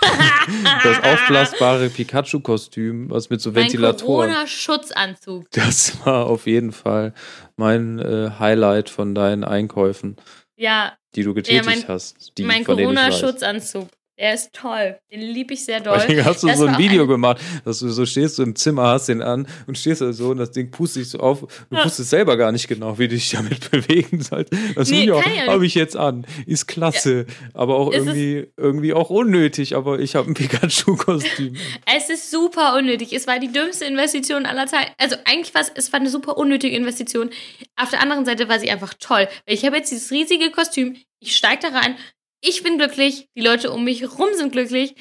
das aufblasbare Pikachu-Kostüm, was mit so mein Ventilatoren. Corona-Schutzanzug. Das war auf jeden Fall mein äh, Highlight von deinen Einkäufen. Ja. Die du getätigt ja, mein, hast. Die, mein Corona-Schutzanzug. Er ist toll. Den liebe ich sehr doll. Deswegen hast du das so ein Video ein gemacht, dass du so stehst, du im Zimmer, hast den an und stehst da so und das Ding pustet sich so auf. Du ja. wusstest selber gar nicht genau, wie du dich damit bewegen sollst. Das nee, Video habe ich jetzt an. Ist klasse. Ja. Aber auch irgendwie, irgendwie auch unnötig. Aber ich habe ein Pikachu-Kostüm. Es ist super unnötig. Es war die dümmste Investition aller Zeiten. Also eigentlich war es, es war eine super unnötige Investition. Auf der anderen Seite war sie einfach toll. Ich habe jetzt dieses riesige Kostüm. Ich steige da rein, ich bin glücklich, die Leute um mich herum sind glücklich.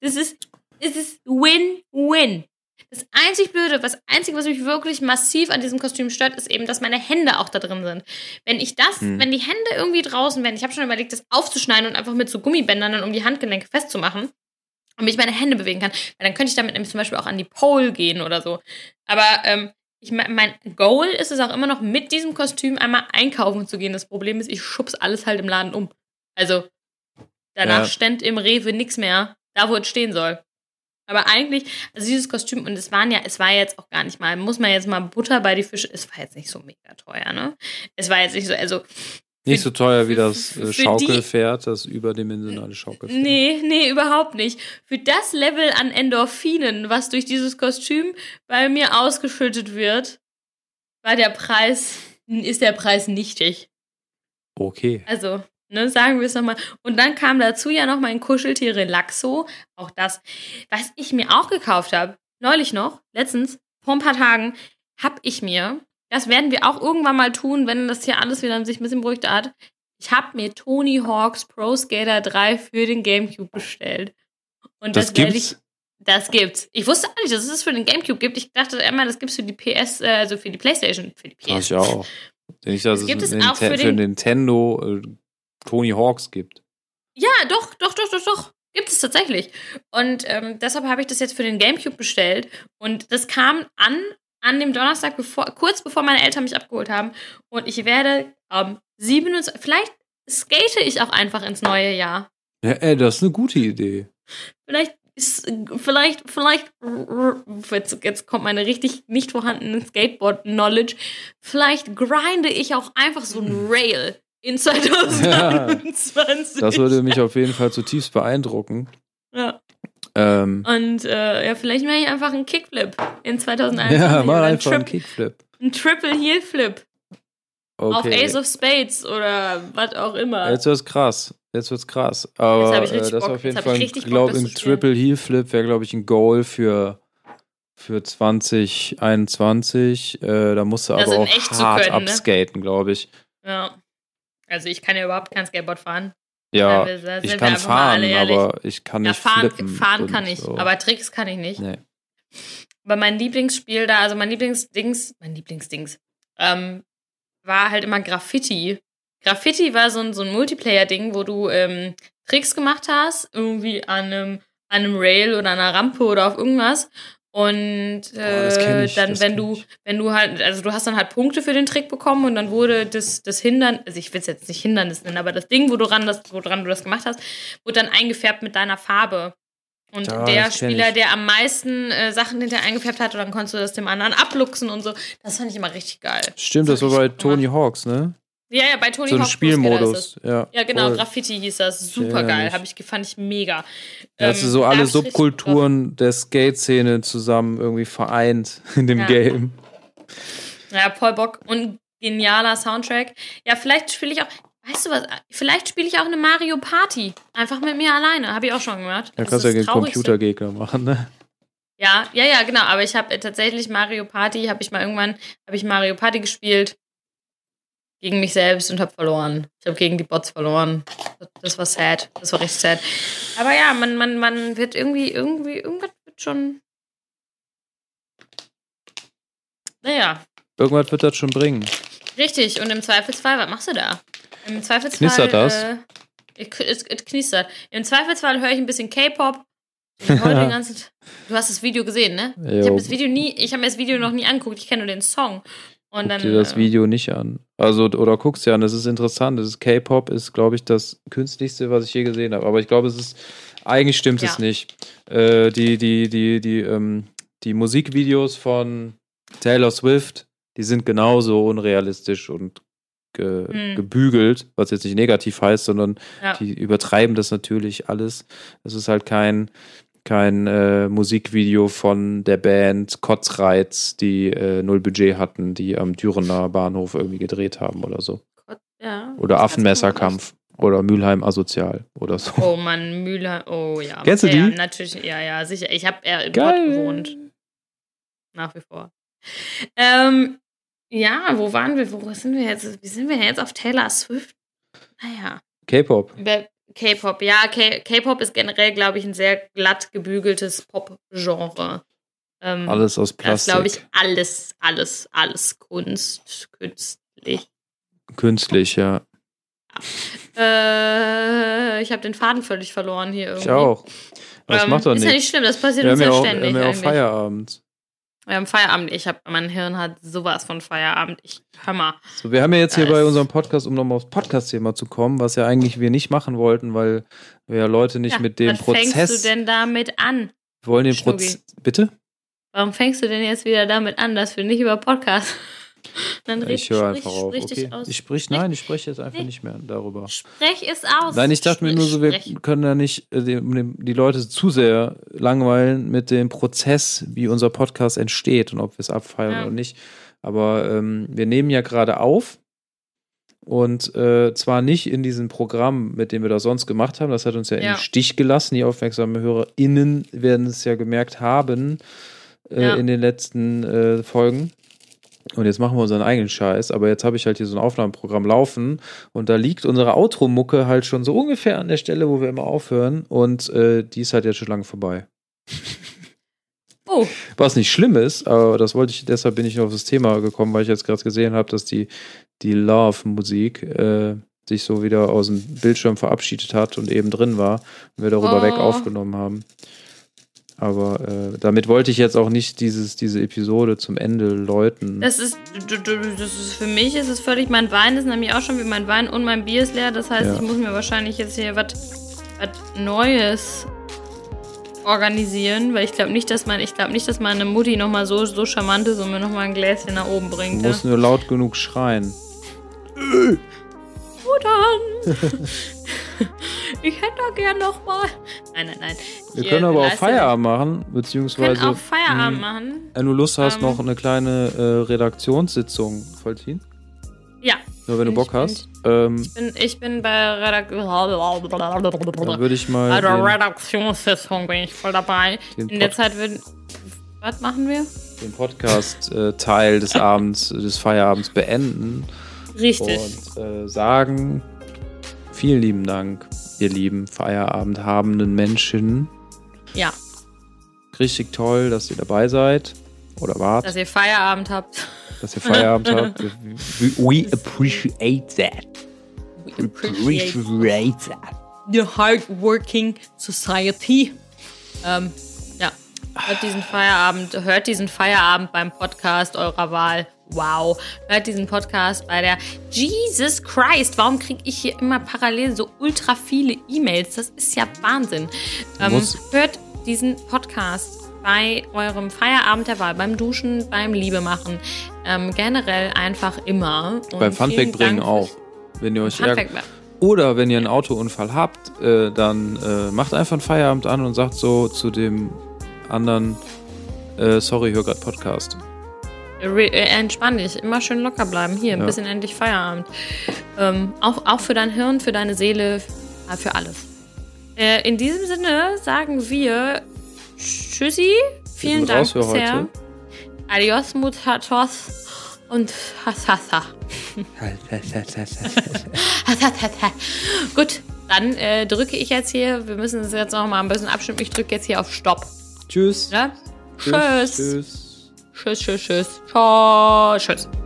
Das ist, es ist Win-Win. Das einzig Blöde, das Einzige, was mich wirklich massiv an diesem Kostüm stört, ist eben, dass meine Hände auch da drin sind. Wenn ich das, hm. wenn die Hände irgendwie draußen wären, ich habe schon überlegt, das aufzuschneiden und einfach mit so Gummibändern dann um die Handgelenke festzumachen, damit ich meine Hände bewegen kann, weil dann könnte ich damit nämlich zum Beispiel auch an die Pole gehen oder so. Aber ähm, ich mein Goal ist es auch immer noch, mit diesem Kostüm einmal einkaufen zu gehen. Das Problem ist, ich schub's alles halt im Laden um. Also danach ja. stand im Rewe nichts mehr, da wo es stehen soll. Aber eigentlich, also dieses Kostüm, und es waren ja, es war jetzt auch gar nicht mal, muss man jetzt mal Butter bei die Fische, es war jetzt nicht so mega teuer, ne? Es war jetzt nicht so, also. Nicht so teuer wie das äh, Schaukelpferd, das überdimensionale Schaukelpferd. Nee, nee, überhaupt nicht. Für das Level an Endorphinen, was durch dieses Kostüm bei mir ausgeschüttet wird, war der Preis, ist der Preis nichtig. Okay. Also, Ne, sagen wir es nochmal. Und dann kam dazu ja noch mein Kuscheltier Relaxo. Auch das, was ich mir auch gekauft habe. Neulich noch, letztens, vor ein paar Tagen, habe ich mir, das werden wir auch irgendwann mal tun, wenn das hier alles wieder sich ein bisschen beruhigt hat. Ich habe mir Tony Hawk's Pro Skater 3 für den Gamecube bestellt. Und das, das werde ich. Das gibt's. Ich wusste auch nicht, dass es das für den Gamecube gibt. Ich dachte immer, das gibt's für die PS, äh, also für die Playstation, für die PS. Das ich auch. Nicht, dass das es gibt es auch für, den, für Nintendo äh, Tony Hawks gibt. Ja, doch, doch, doch, doch, doch. Gibt es tatsächlich. Und ähm, deshalb habe ich das jetzt für den Gamecube bestellt. Und das kam an an dem Donnerstag, bevor, kurz bevor meine Eltern mich abgeholt haben. Und ich werde am 27. Vielleicht skate ich auch einfach ins neue Jahr. Ja, ey, das ist eine gute Idee. Vielleicht vielleicht, vielleicht, jetzt, jetzt kommt meine richtig nicht vorhandene Skateboard-Knowledge. Vielleicht grinde ich auch einfach so ein Rail in 2020. Ja, das würde mich auf jeden Fall zutiefst beeindrucken. Ja. Ähm, und äh, ja, vielleicht mache ich einfach einen Kickflip in 2021. Ja, mal einfach einen Kickflip. Ein Triple Heel Flip. Okay. Auf Ace of Spades oder was auch immer. Jetzt wird's krass. Jetzt wird's krass. Aber äh, das ist auf jeden Fall, ich glaube, ein Triple Heel Flip wäre, glaube ich, ein Goal für, für 2021. Äh, da musst du das aber auch hart können, ne? upskaten, ne? glaube ich. Ja. Also ich kann ja überhaupt kein Skateboard fahren. Ja, wir, ich kann fahren, aber ich kann nicht ja, fahren, flippen. Fahren kann ich, so. aber Tricks kann ich nicht. Nee. Aber mein Lieblingsspiel da, also mein Lieblingsdings, mein Lieblingsdings, ähm, war halt immer Graffiti. Graffiti war so ein, so ein Multiplayer-Ding, wo du ähm, Tricks gemacht hast, irgendwie an einem, an einem Rail oder einer Rampe oder auf irgendwas. Und äh, ich, dann, wenn du, wenn du halt, also du hast dann halt Punkte für den Trick bekommen und dann wurde das, das Hindern, also ich will es jetzt nicht Hindernis nennen, aber das Ding, wo du ran, das, woran du das gemacht hast, wurde dann eingefärbt mit deiner Farbe. Und ja, der Spieler, ich. der am meisten äh, Sachen hinterher eingefärbt hat, dann konntest du das dem anderen abluchsen und so. Das fand ich immer richtig geil. Stimmt, das, das war bei Tony Hawks, ne? Ja, ja, bei Tony so ein Spielmodus. Ja, ja, genau, voll. Graffiti hieß das. Super geil. Hab ich, fand ich mega. Da hast du so ähm, alle Subkulturen der Skate-Szene zusammen irgendwie vereint in dem ja. Game. Ja, voll Bock. Und genialer Soundtrack. Ja, vielleicht spiele ich auch. Weißt du was? Vielleicht spiele ich auch eine Mario Party. Einfach mit mir alleine. Habe ich auch schon gemacht. Ja, kannst ja gegen Computergegner machen, ne? Ja, ja, ja, genau. Aber ich habe tatsächlich Mario Party, habe ich mal irgendwann, habe ich Mario Party gespielt gegen mich selbst und habe verloren. Ich habe gegen die Bots verloren. Das war sad. Das war richtig sad. Aber ja, man, man, man wird irgendwie, irgendwie, irgendwas wird schon. Naja. Irgendwas wird das schon bringen. Richtig, und im Zweifelsfall, was machst du da? Im Zweifelsfall. Knistert das? Äh, es, es knistert. Im Zweifelsfall höre ich ein bisschen K-Pop. du hast das Video gesehen, ne? Jo. Ich habe das Video nie, ich habe mir das Video noch nie angeguckt, ich kenne nur den Song. Und Guck dann, dir das äh, Video nicht an. Also, oder guckst dir an, das ist interessant. Das ist K-Pop, ist, glaube ich, das künstlichste, was ich je gesehen habe. Aber ich glaube, es ist, eigentlich stimmt ja. es nicht. Äh, die, die, die, die, ähm, die Musikvideos von Taylor Swift, die sind genauso unrealistisch und ge hm. gebügelt, was jetzt nicht negativ heißt, sondern ja. die übertreiben das natürlich alles. Es ist halt kein, kein äh, Musikvideo von der Band Kotzreiz, die äh, null Budget hatten, die am Dürener Bahnhof irgendwie gedreht haben oder so. Ja, oder Affenmesserkampf. Oder Mülheim asozial oder so. Oh Mann, Mülheim. Oh ja. Kennst du die? Ja, natürlich. Ja, ja, sicher. Ich habe eher im Pott gewohnt. Nach wie vor. Ähm, ja, wo waren wir? Wo sind wir jetzt? Wie sind wir jetzt auf Taylor Swift? Naja. K-Pop. K-Pop, ja, K-Pop ist generell, glaube ich, ein sehr glatt gebügeltes Pop-Genre. Ähm, alles aus Plastik. glaube ich, alles, alles, alles Kunst, künstlich. Künstlich, ja. ja. Äh, ich habe den Faden völlig verloren hier irgendwie. Ich auch. Das ähm, macht doch nichts. Ist ja nicht schlimm, das passiert wir uns ja auch, ständig. Wir haben ja auch Feierabend. Wir haben Feierabend. Ich habe, mein Hirn hat sowas von Feierabend. Ich hör mal. So, wir haben ja jetzt hier bei unserem Podcast, um nochmal aufs Podcast-Thema zu kommen, was ja eigentlich wir nicht machen wollten, weil wir ja Leute nicht ja, mit dem was Prozess. Was fängst du denn damit an? Wir wollen den Prozess. Bitte? Warum fängst du denn jetzt wieder damit an, dass wir nicht über Podcast dann ich höre einfach auf. Okay. Ich sprich, nein, ich spreche jetzt einfach nee. nicht mehr darüber. Sprech es aus. Nein, ich dachte mir nur so, wir sprech. können ja nicht äh, die, die, Leute zu sehr langweilen mit dem Prozess, wie unser Podcast entsteht und ob wir es abfeiern ja. oder nicht. Aber ähm, wir nehmen ja gerade auf und äh, zwar nicht in diesem Programm, mit dem wir das sonst gemacht haben. Das hat uns ja, ja. im Stich gelassen. Die aufmerksamen HörerInnen werden es ja gemerkt haben äh, ja. in den letzten äh, Folgen. Und jetzt machen wir unseren eigenen Scheiß, aber jetzt habe ich halt hier so ein Aufnahmeprogramm laufen und da liegt unsere Outro-Mucke halt schon so ungefähr an der Stelle, wo wir immer aufhören und äh, die ist halt jetzt schon lange vorbei. Oh. Was nicht schlimm ist, aber das wollte ich, deshalb bin ich auf das Thema gekommen, weil ich jetzt gerade gesehen habe, dass die, die Love-Musik äh, sich so wieder aus dem Bildschirm verabschiedet hat und eben drin war und wir darüber oh. weg aufgenommen haben. Aber äh, damit wollte ich jetzt auch nicht dieses, diese Episode zum Ende läuten. Das ist, das ist für mich ist es völlig, mein Wein ist nämlich auch schon wie mein Wein und mein Bier ist leer. Das heißt, ja. ich muss mir wahrscheinlich jetzt hier was Neues organisieren, weil ich glaube nicht, dass man, ich glaube nicht, dass meine Mutti nochmal so, so charmant ist und mir nochmal ein Gläschen nach oben bringt. Du musst ja? nur laut genug schreien. Muttern! ich hätte da gern nochmal. Nein, nein, nein. Wir können aber auch Feierabend machen, beziehungsweise. Wir können auch Feierabend mh, machen. Wenn du Lust hast, ähm, noch eine kleine äh, Redaktionssitzung vollziehen. Ja. Nur wenn du Bock hast. Ähm, ich, bin, ich bin bei Redaktion. Dann würde ich mal. Der Redaktionssitzung bin ich voll dabei. In der Zeit würden. Was machen wir? Den Podcast-Teil äh, des Abends, des Feierabends beenden. Richtig. Und äh, sagen, vielen lieben Dank, ihr lieben Feierabend habenden Menschen. Ja. Richtig toll, dass ihr dabei seid. Oder wart. Dass ihr Feierabend habt. Dass ihr Feierabend habt. We appreciate that. We appreciate that. The hardworking society. Ähm, ja. Hört diesen Feierabend, hört diesen Feierabend beim Podcast eurer Wahl. Wow. Hört diesen Podcast bei der Jesus Christ. Warum kriege ich hier immer parallel so ultra viele E-Mails? Das ist ja Wahnsinn. Ähm, hört diesen Podcast bei eurem Feierabend der Wahl, beim Duschen, beim Liebemachen, ähm, generell einfach immer. Und beim Funfact bringen auch. Wenn ihr euch ärgert. Oder wenn ihr einen Autounfall habt, äh, dann äh, macht einfach einen Feierabend an und sagt so zu dem anderen, äh, sorry, hör gerade Podcast. Äh, entspann dich, immer schön locker bleiben. Hier, ein ja. bisschen endlich Feierabend. Ähm, auch, auch für dein Hirn, für deine Seele, für alles. Äh, in diesem Sinne sagen wir Tschüssi. Vielen Dank bisher. Adios, Mutatos und Hasasa. Gut, dann äh, drücke ich jetzt hier. Wir müssen es jetzt noch mal ein bisschen abstimmen. Ich drücke jetzt hier auf Stopp. Tschüss. Ja? Tschüss. Tschüss. Tschüss, tschüss, tschüss. Tschüss. tschüss.